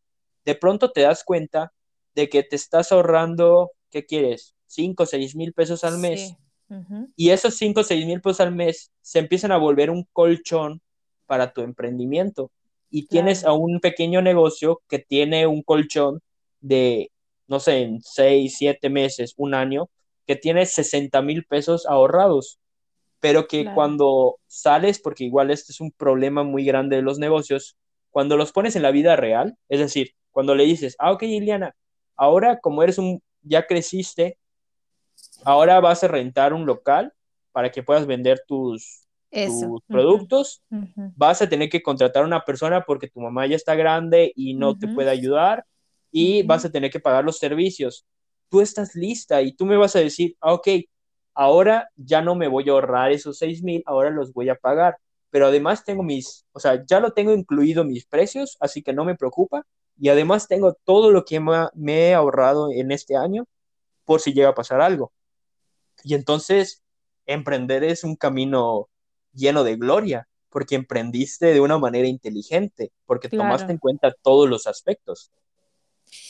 De pronto te das cuenta de que te estás ahorrando, ¿qué quieres? 5 o 6 mil pesos al mes. Y esos 5 o 6 mil pesos al mes se empiezan a volver un colchón para tu emprendimiento. Y tienes a un pequeño negocio que tiene un colchón de, no sé, en 6, 7 meses, un año, que tiene 60 mil pesos ahorrados. Pero que cuando sales, porque igual este es un problema muy grande de los negocios, cuando los pones en la vida real, es decir, cuando le dices, ah, ok, Iliana, Ahora, como eres un, ya creciste, ahora vas a rentar un local para que puedas vender tus, productos. Vas a tener que contratar a una persona porque tu mamá ya está grande y no te puede ayudar y vas a tener que pagar los servicios. Tú estás lista y tú me vas a decir, ah, ok, ahora ya no me voy a ahorrar esos seis mil, ahora los voy a pagar. Pero además tengo mis, o sea, ya lo tengo incluido mis precios, así que no me preocupa y además tengo todo lo que me he ahorrado en este año por si llega a pasar algo. Y entonces, emprender es un camino lleno de gloria, porque emprendiste de una manera inteligente, porque tomaste en cuenta todos los aspectos.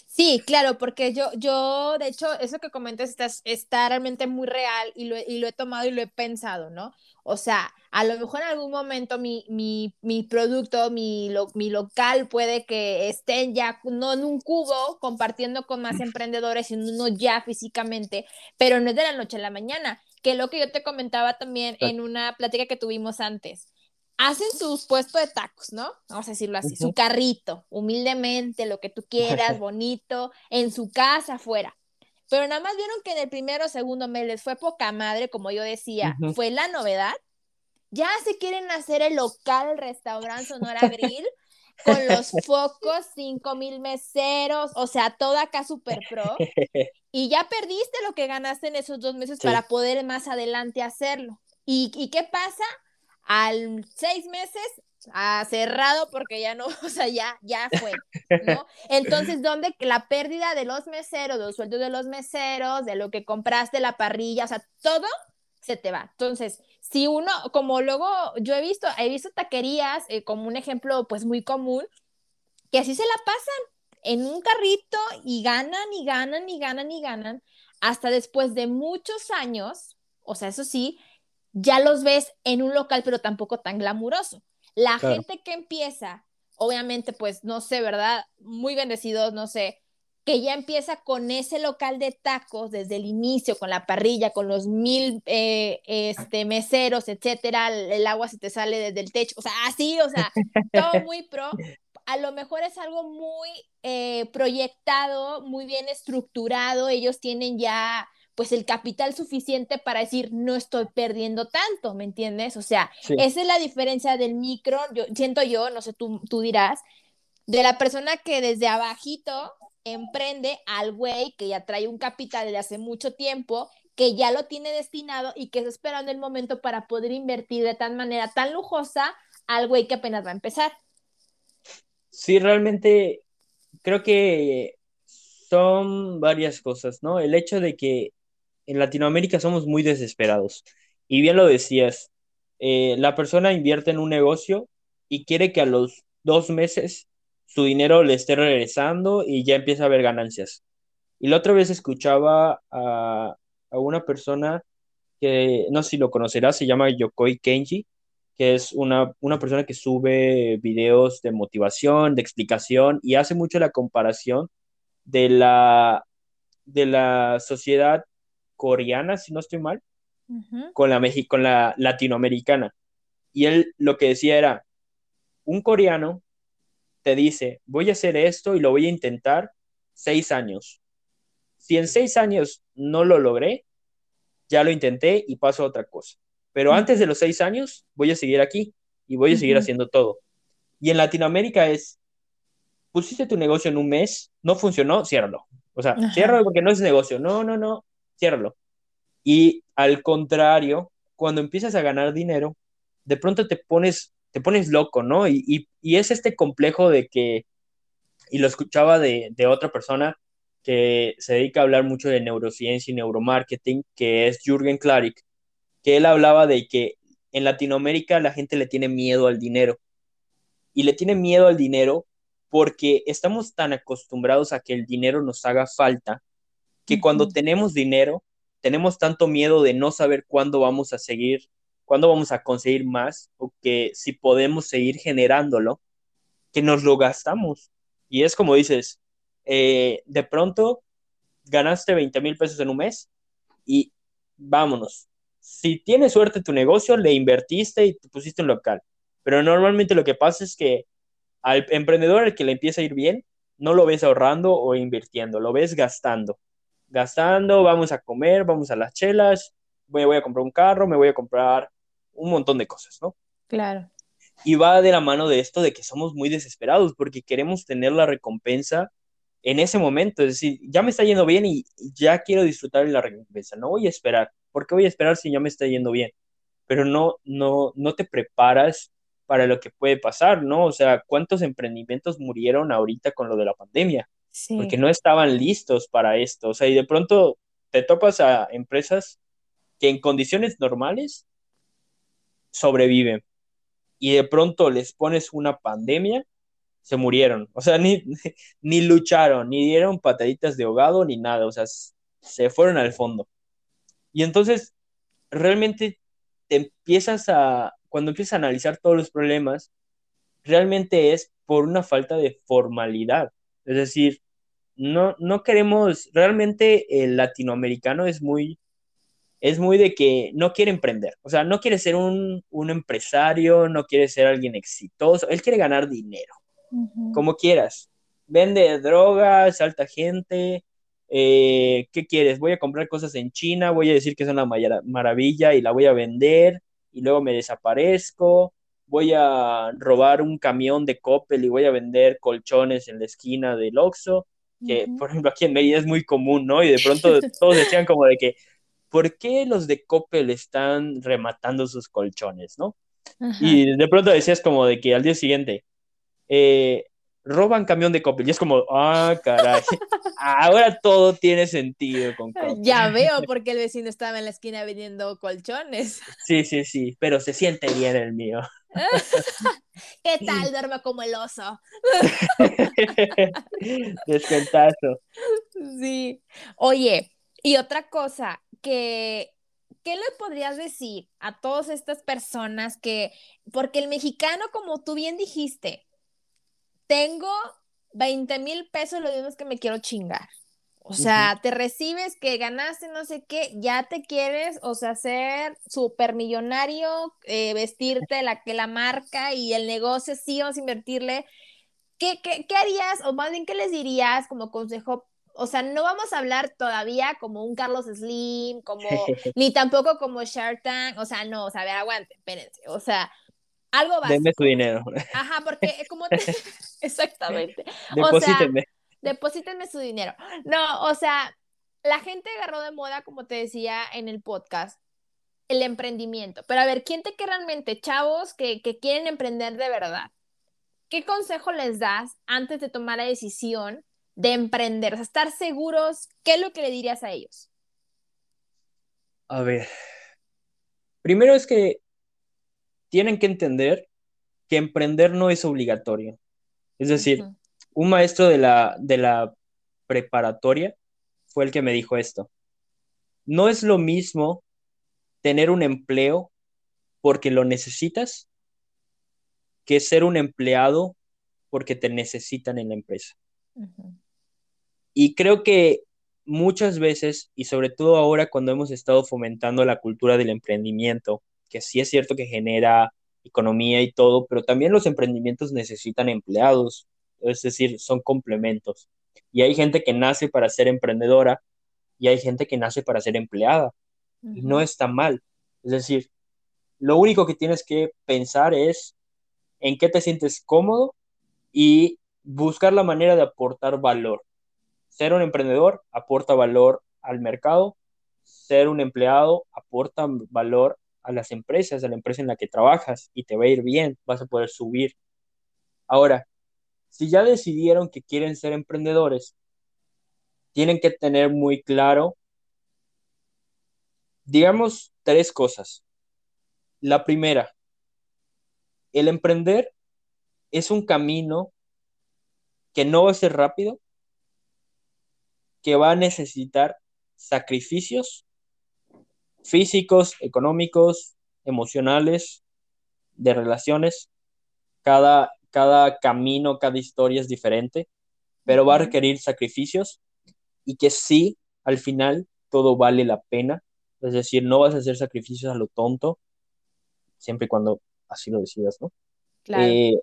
Sí, claro, porque yo, yo, de hecho, eso que comentas está, está realmente muy real y lo, y lo, he tomado y lo he pensado, ¿no? O sea, a lo mejor en algún momento mi, mi, mi producto, mi, mi local puede que estén ya, no en un cubo, compartiendo con más emprendedores, sino uno ya físicamente, pero no es de la noche a la mañana, que lo que yo te comentaba también en una plática que tuvimos antes hacen sus puestos de tacos, ¿no? Vamos a decirlo así, su carrito, humildemente, lo que tú quieras, bonito, en su casa, afuera. Pero nada más vieron que en el primero o segundo mes les fue poca madre, como yo decía, fue la novedad. Ya se quieren hacer el local restaurante Sonora Grill con los focos, cinco mil meseros, o sea, todo acá super pro. Y ya perdiste lo que ganaste en esos dos meses para poder más adelante hacerlo. ¿Y, ¿Y qué pasa? al seis meses ha cerrado porque ya no, o sea, ya, ya fue, ¿no? Entonces, ¿dónde la pérdida de los meseros, de los sueldos de los meseros, de lo que compraste, la parrilla, o sea, todo se te va. Entonces, si uno, como luego yo he visto, he visto taquerías, eh, como un ejemplo, pues muy común, que así se la pasan en un carrito y ganan y ganan y ganan y ganan, hasta después de muchos años, o sea, eso sí, ya los ves en un local, pero tampoco tan glamuroso. La gente que empieza, obviamente, pues no sé, ¿verdad? Muy bendecidos, no sé, que ya empieza con ese local de tacos desde el inicio, con la parrilla, con los mil eh, este, meseros, etcétera, el, agua se te sale desde el techo, o sea, así, o sea, todo muy pro. A lo mejor es algo muy eh, proyectado, muy bien estructurado, ellos tienen ya pues el capital suficiente para decir no estoy perdiendo tanto, ¿me entiendes? O sea, esa es la diferencia del micro, yo siento yo, no sé, tú, tú dirás, de la persona que desde abajito emprende al güey que ya trae un capital de hace mucho tiempo, que ya lo tiene destinado y que está esperando el momento para poder invertir de tal manera tan lujosa al güey que apenas va a empezar. Sí, realmente creo que son varias cosas, ¿no? El hecho de que en Latinoamérica somos muy desesperados. Y bien lo decías, eh, la persona invierte en un negocio y quiere que a los dos meses su dinero le esté regresando y ya empieza a ver ganancias. Y la otra vez escuchaba a, a una persona que no sé si lo conocerás, se llama Yokoi Kenji, que es una, una persona que sube videos de motivación, de explicación y hace mucho la comparación de la, de la sociedad coreana, si no estoy mal, con, la con la latinoamericana. Y él lo que decía era, un coreano te dice, voy a hacer esto y lo voy a intentar seis años. Si en seis años no lo logré, ya lo intenté y paso a otra cosa. Pero antes de los seis años, voy a seguir aquí y voy a seguir haciendo todo. Y en Latinoamérica es, pusiste tu negocio en un mes, no funcionó, ciérralo. O sea, ciérralo porque no es negocio. No, no, no ciérralo. Y al contrario, cuando empiezas a ganar dinero, de pronto te pones, te pones loco, ¿no? Y, es este complejo de que, y lo escuchaba de, de, otra persona que se dedica a hablar mucho de neurociencia y neuromarketing, que es Jürgen Klarik, que él hablaba de que en Latinoamérica la gente le tiene miedo al dinero. Y le tiene miedo al dinero porque estamos tan acostumbrados a que el dinero nos haga falta que cuando tenemos dinero, tenemos tanto miedo de no saber cuándo vamos a seguir, cuándo vamos a conseguir más, o que si podemos seguir generándolo, que nos lo gastamos. Y es como dices, eh, de pronto ganaste 20 mil pesos en un mes y vámonos. Si tienes suerte tu negocio, le invertiste y te pusiste un local. Pero normalmente lo que pasa es que al emprendedor al que le empieza a ir bien, no lo ves ahorrando o invirtiendo, lo ves gastando gastando, vamos a comer, vamos a las chelas, me voy a comprar un carro, me voy a comprar un montón de cosas, ¿no? Claro. Y va de la mano de esto de que somos muy desesperados porque queremos tener la recompensa en ese momento, es decir, ya me está yendo bien y ya quiero disfrutar de la recompensa, no voy a esperar, ¿por qué voy a esperar si ya me está yendo bien? Pero no, no, no te preparas para lo que puede pasar, ¿no? O sea, ¿cuántos emprendimientos murieron ahorita con lo de la pandemia? Porque no estaban listos para esto. O sea, y de pronto te topas a empresas que en condiciones normales sobreviven y de pronto les pones una pandemia, se murieron. O sea, ni, ni lucharon, ni dieron pataditas de ahogado, ni nada. O sea, se fueron al fondo. Y entonces, realmente te empiezas a, cuando empiezas a analizar todos los problemas, realmente es por una falta de formalidad. Es decir, no, no queremos, realmente el latinoamericano es muy, es muy de que no quiere emprender, o sea, no quiere ser un, empresario, no quiere ser alguien exitoso, él quiere ganar dinero, como quieras. Vende drogas, salta gente, eh, ¿qué quieres? Voy a comprar cosas en China, voy a decir que es una maravilla y la voy a vender y luego me desaparezco, voy a robar un camión de Coppel y voy a vender colchones en la esquina del Oxxo, que por ejemplo aquí en Medellín es muy común, ¿no? Y de pronto todos decían como de que, ¿por qué los de Coppel están rematando sus colchones, ¿no? Y de pronto decías como de que al día siguiente, eh, roban camión de Coppel. Y es como, ah, caray, ahora todo tiene sentido con Coppel. Ya veo porque el vecino estaba en la esquina vendiendo colchones. Sí, sí, sí, pero se siente bien el mío. ¿Qué tal? Duerme como el oso. Descuentazo. Sí. Oye, y otra cosa, que ¿qué le podrías decir a todas estas personas que, porque el mexicano, como tú bien dijiste, tengo 20 mil pesos, lo mismo que me quiero chingar. O sea, te recibes que ganaste no sé qué, ya te quieres, o sea, ser súper millonario, eh, vestirte la, que la marca y el negocio, sí, vamos a invertirle. ¿Qué, qué, ¿Qué harías, o más bien, qué les dirías como consejo o sea, no vamos a hablar todavía como un Carlos Slim, como, ni tampoco como Shark Tank, o sea, no, o sea, a ver, aguante, espérense, o sea, algo básico. Deme su dinero. Ajá, porque como te... exactamente. Deposítenme. O sea, deposítenme su dinero. No, o sea, la gente agarró de moda, como te decía en el podcast, el emprendimiento. Pero a ver, ¿quién te que realmente, chavos, que, que quieren emprender de verdad? ¿Qué consejo les das antes de tomar la decisión de emprender? O sea, estar seguros, ¿qué es lo que le dirías a ellos? A ver, primero es que tienen que entender que emprender no es obligatorio. Es decir, un maestro de la, de la preparatoria fue el que me dijo esto. No es lo mismo tener un empleo porque lo necesitas que ser un empleado porque te necesitan en la empresa. Y creo que muchas veces, y sobre todo ahora cuando hemos estado fomentando la cultura del emprendimiento, que sí es cierto que genera economía y todo, pero también los emprendimientos necesitan empleados, es decir, son complementos. Y hay gente que nace para ser emprendedora y hay gente que nace para ser empleada. Y no está mal. Es decir, lo único que tienes que pensar es en qué te sientes cómodo y buscar la manera de aportar valor. Ser un emprendedor aporta valor al mercado, ser un empleado aporta valor a las empresas, a la empresa en la que trabajas y te va a ir bien, vas a poder subir. Ahora, si ya decidieron que quieren ser emprendedores, tienen que tener muy claro, digamos, tres cosas. La primera, el emprender es un camino que no va a ser rápido, que va a necesitar sacrificios físicos, económicos, emocionales, de relaciones. Cada, cada camino, cada historia es diferente, pero va a requerir sacrificios y que sí, al final, todo vale la pena. Es decir, no vas a hacer sacrificios a lo tonto, siempre y cuando así lo decidas, ¿no? Claro. Eh,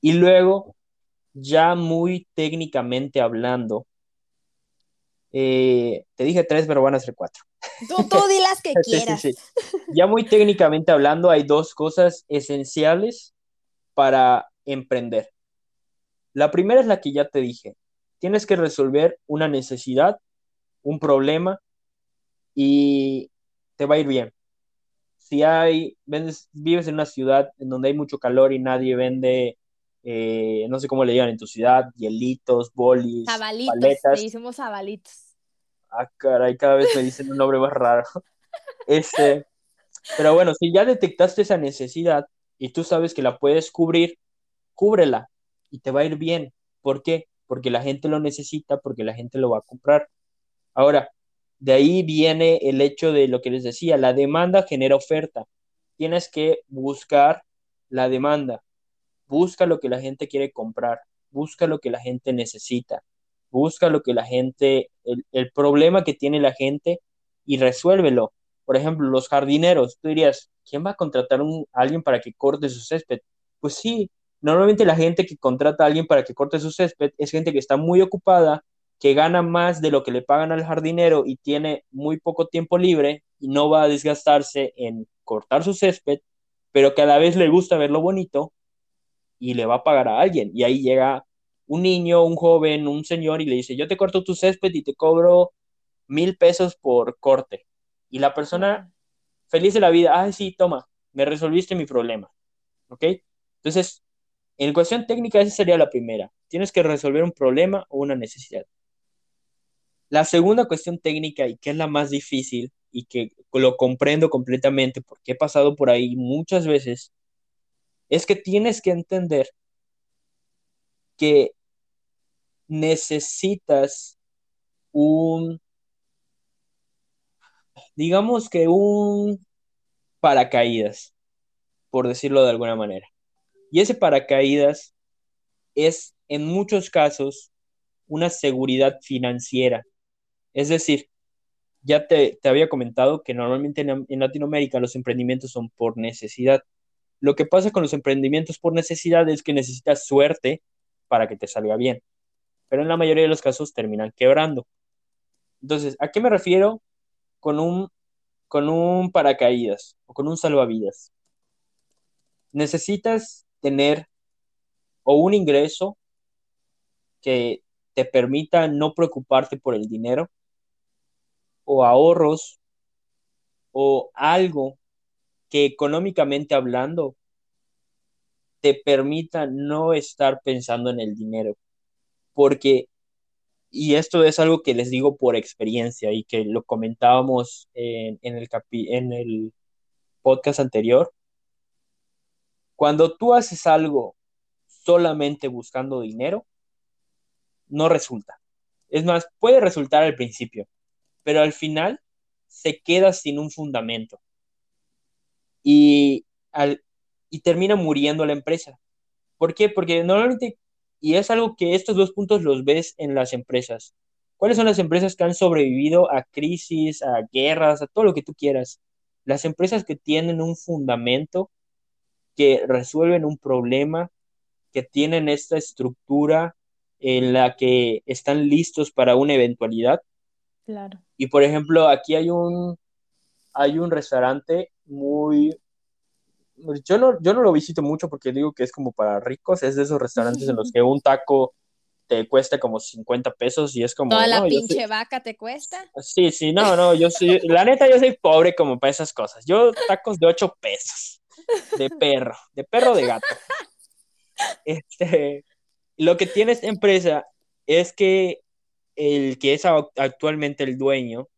y luego, ya muy técnicamente hablando, eh, te dije tres, pero van a ser cuatro. Tú, tú di las que quieras. Ya muy técnicamente hablando, hay dos cosas esenciales para emprender. La primera es la que ya te dije. Tienes que resolver una necesidad, un problema y te va a ir bien. si hay, vives en una ciudad en donde hay mucho calor y nadie vende, eh, no sé cómo le digan en tu ciudad, hielitos, bolis, zabalitos, paletas. hicimos zabalitos. Ah, caray, cada vez me dicen un nombre más raro. Este, pero bueno, si ya detectaste esa necesidad y tú sabes que la puedes cubrir, cúbrela y te va a ir bien. ¿Por qué? Porque la gente lo necesita, porque la gente lo va a comprar. Ahora, de ahí viene el hecho de lo que les decía, la demanda genera oferta. Tienes que buscar la demanda. Busca lo que la gente quiere comprar. Busca lo que la gente necesita. Busca lo que la gente, el, problema que tiene la gente y resuélvelo. Por ejemplo, los jardineros. Tú dirías, ¿quién va a contratar a alguien para que corte su césped? Pues sí, normalmente la gente que contrata a alguien para que corte su césped es gente que está muy ocupada, que gana más de lo que le pagan al jardinero y tiene muy poco tiempo libre y no va a desgastarse en cortar su césped, pero que a la vez le gusta verlo bonito y le va a pagar a alguien. Y ahí llega un niño, un joven, un señor y le dice, yo te corto tu césped y te cobro mil pesos por corte. Y la persona feliz de la vida, ay, sí, toma, me resolviste mi problema. ¿Ok? Entonces, en cuestión técnica, esa sería la primera. Tienes que resolver un problema o una necesidad. La segunda cuestión técnica y que es la más difícil y que lo comprendo completamente porque he pasado por ahí muchas veces, es que tienes que entender que necesitas un, digamos que un paracaídas, por decirlo de alguna manera. Y ese paracaídas es en muchos casos una seguridad financiera es decir, ya te, había comentado que normalmente en, Latinoamérica los emprendimientos son por necesidad. Lo que pasa con los emprendimientos por necesidad es que necesitas suerte para que te salga bien, pero en la mayoría de los casos terminan quebrando. Entonces, ¿a qué me refiero con un, con un paracaídas o con un salvavidas? Necesitas tener o un ingreso que te permita no preocuparte por el dinero, o ahorros o algo que económicamente hablando te permita no estar pensando en el dinero. Porque, y esto es algo que les digo por experiencia y que lo comentábamos en, el, en el podcast anterior, cuando tú haces algo solamente buscando dinero, no resulta. Es más, puede resultar al principio, pero al final se queda sin un fundamento y, al, y termina muriendo la empresa. ¿Por qué? Porque normalmente, y es algo que estos dos puntos los ves en las empresas. ¿Cuáles son las empresas que han sobrevivido a crisis, a guerras, a todo lo que tú quieras? Las empresas que tienen un fundamento, que resuelven un problema, que tienen esta estructura en la que están listos para una eventualidad, Claro. Y por ejemplo, aquí hay un, hay un restaurante muy... Yo no, yo no lo visito mucho porque digo que es como para ricos, es de esos restaurantes en los que un taco te cuesta como 50 pesos y es como... Toda la pinche vaca te cuesta. Sí, sí, no, no, yo soy, la neta yo soy pobre como para esas cosas. Yo tacos de 8 pesos, de perro, de perro de gato. Este, lo que tiene esta empresa es que el que es actualmente el dueño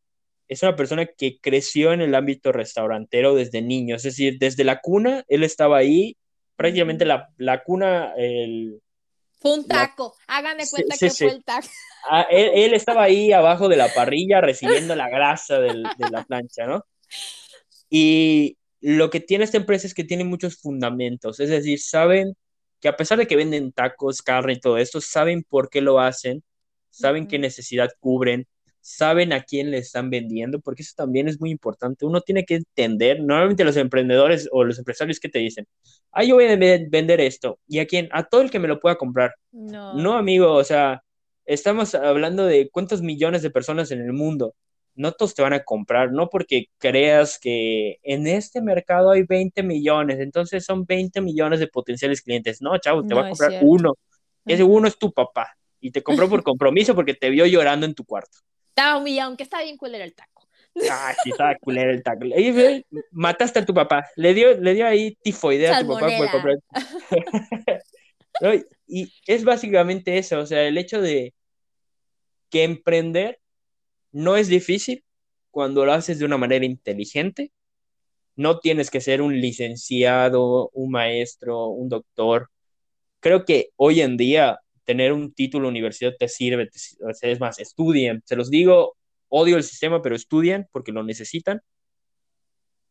es una persona que creció en el ámbito restaurantero desde niño, es decir, desde la cuna, él estaba ahí, prácticamente la, la cuna, el... Fue un taco, háganme cuenta que fue el taco. Ah, él, estaba ahí abajo de la parrilla recibiendo la grasa de la plancha, ¿no? Y lo que tiene esta empresa es que tiene muchos fundamentos, es decir, saben que a pesar de que venden tacos, carne y todo esto, saben por qué lo hacen, saben qué necesidad cubren, saben a quién le están vendiendo, porque eso también es muy importante. Uno tiene que entender, normalmente los emprendedores o los empresarios que te dicen, ah, yo voy a vender esto, ¿y a quién? A todo el que me lo pueda comprar. No. No, amigo, o sea, estamos hablando de cuántos millones de personas en el mundo. No todos te van a comprar, no porque creas que en este mercado hay 20 millones, entonces son 20 millones de potenciales clientes. No, chavo, te va a comprar uno. Ese uno es tu papá y te compró por compromiso porque te vio llorando en tu cuarto. Estaba humillado, aunque está bien cuál era el taco. Ah, sí, estaba culero el taco. mataste a tu papá. Le dio, le dio ahí tifoidea a tu papá por comprar. y es básicamente eso, o sea, el hecho de que emprender no es difícil cuando lo haces de una manera inteligente. No tienes que ser un licenciado, un maestro, un doctor. Creo que hoy en día tener un título universitario te sirve, es más, estudien. Se los digo, odio el sistema, pero estudien porque lo necesitan.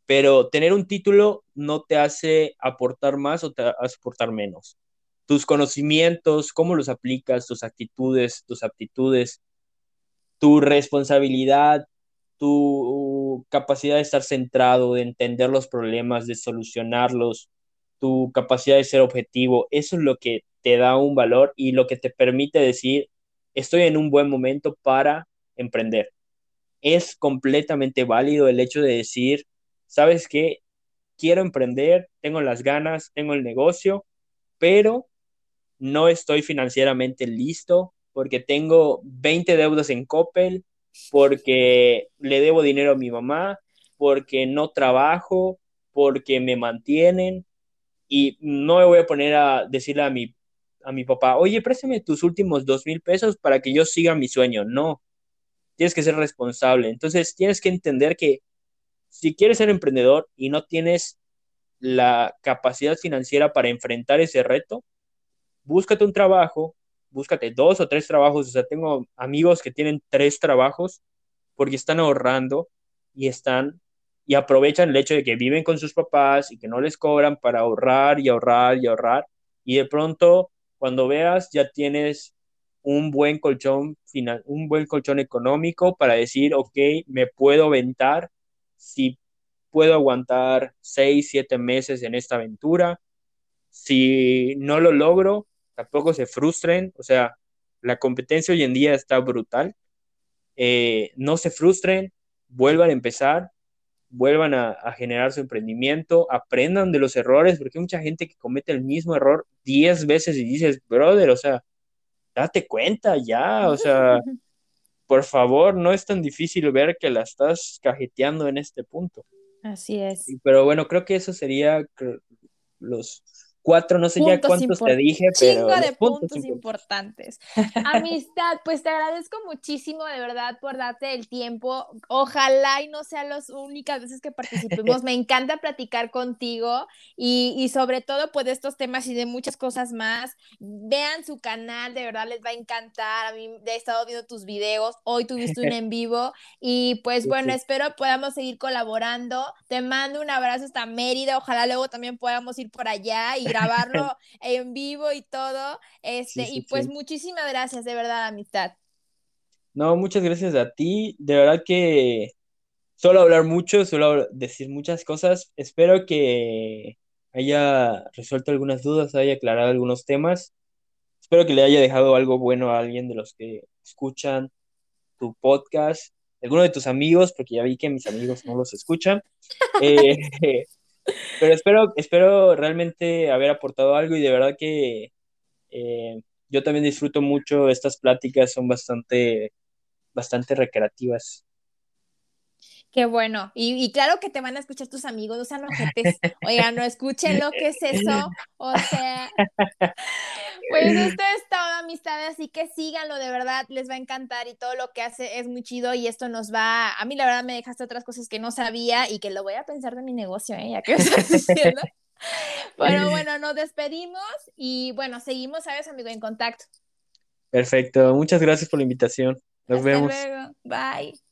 Pero tener un título no te hace aportar más o te hace aportar menos. Tus conocimientos, cómo los aplicas, tus actitudes, tus aptitudes, tu responsabilidad, tu capacidad de estar centrado, de entender los problemas, de solucionarlos, tu capacidad de ser objetivo, eso es lo que te da un valor y lo que te permite decir, estoy en un buen momento para emprender. Es completamente válido el hecho de decir, ¿sabes qué? Quiero emprender, tengo las ganas, tengo el negocio, pero no estoy financieramente listo porque tengo 20 deudas en Coppel, porque le debo dinero a mi mamá, porque no trabajo, porque me mantienen y no me voy a poner a decirle a mi, a mi papá, oye, préstame tus últimos dos mil pesos para que yo siga mi sueño. No, tienes que ser responsable. Entonces tienes que entender que si quieres ser emprendedor y no tienes la capacidad financiera para enfrentar ese reto, búscate un trabajo, búscate dos o tres trabajos. O sea, tengo amigos que tienen tres trabajos porque están ahorrando y están y aprovechan el hecho de que viven con sus papás y que no les cobran para ahorrar y ahorrar y ahorrar. Y de pronto, cuando veas, ya tienes un buen colchón final, un buen colchón económico para decir, ok, me puedo aventar si puedo aguantar seis, siete meses en esta aventura. Si no lo logro, tampoco se frustren, o sea, la competencia hoy en día está brutal. Eh, no se frustren, vuelvan a empezar, vuelvan a, generar su emprendimiento, aprendan de los errores, porque hay mucha gente que comete el mismo error 10 veces y dices, brother, o sea, date cuenta ya, o sea, por favor, no es tan difícil ver que la estás cajeteando en este punto. Así es. Pero bueno, creo que eso sería los, cuatro, no sé ya cuántos te dije, pero. Chingo de puntos, importantes. Amistad, pues te agradezco muchísimo de verdad por darte el tiempo. Ojalá y no sean las únicas veces que participemos. Me encanta platicar contigo y, y, sobre todo, pues de estos temas y de muchas cosas más. Vean su canal, de verdad les va a encantar. A mí he estado viendo tus videos. Hoy tuviste un en vivo y pues bueno, espero podamos seguir colaborando. Te mando un abrazo hasta Mérida. Ojalá luego también podamos ir por allá y grabarlo en vivo y todo. Este, y pues muchísimas gracias, de verdad, amistad. No, muchas gracias a ti. De verdad que solo hablar mucho, solo decir muchas cosas. Espero que haya resuelto algunas dudas, haya aclarado algunos temas. Espero que le haya dejado algo bueno a alguien de los que escuchan tu podcast, alguno de tus amigos, porque ya vi que mis amigos no los escuchan. Eh, pero espero, espero realmente haber aportado algo y de verdad que eh, yo también disfruto mucho estas pláticas, son bastante, bastante recreativas. Qué bueno. Y, claro que te van a escuchar tus amigos, o sea, no Oigan, no escuchen lo que es eso. O sea, pues esto es todo, amistades, así que síganlo, de verdad, les va a encantar y todo lo que hace es muy chido y esto nos va, a mí la verdad me dejaste otras cosas que no sabía y que lo voy a pensar de mi negocio, ¿eh? Ya que estás diciendo. Pero bueno, nos despedimos y bueno, seguimos, ¿sabes, amigo? En contacto. Perfecto, muchas gracias por la invitación. Nos Hasta vemos. Luego. Bye.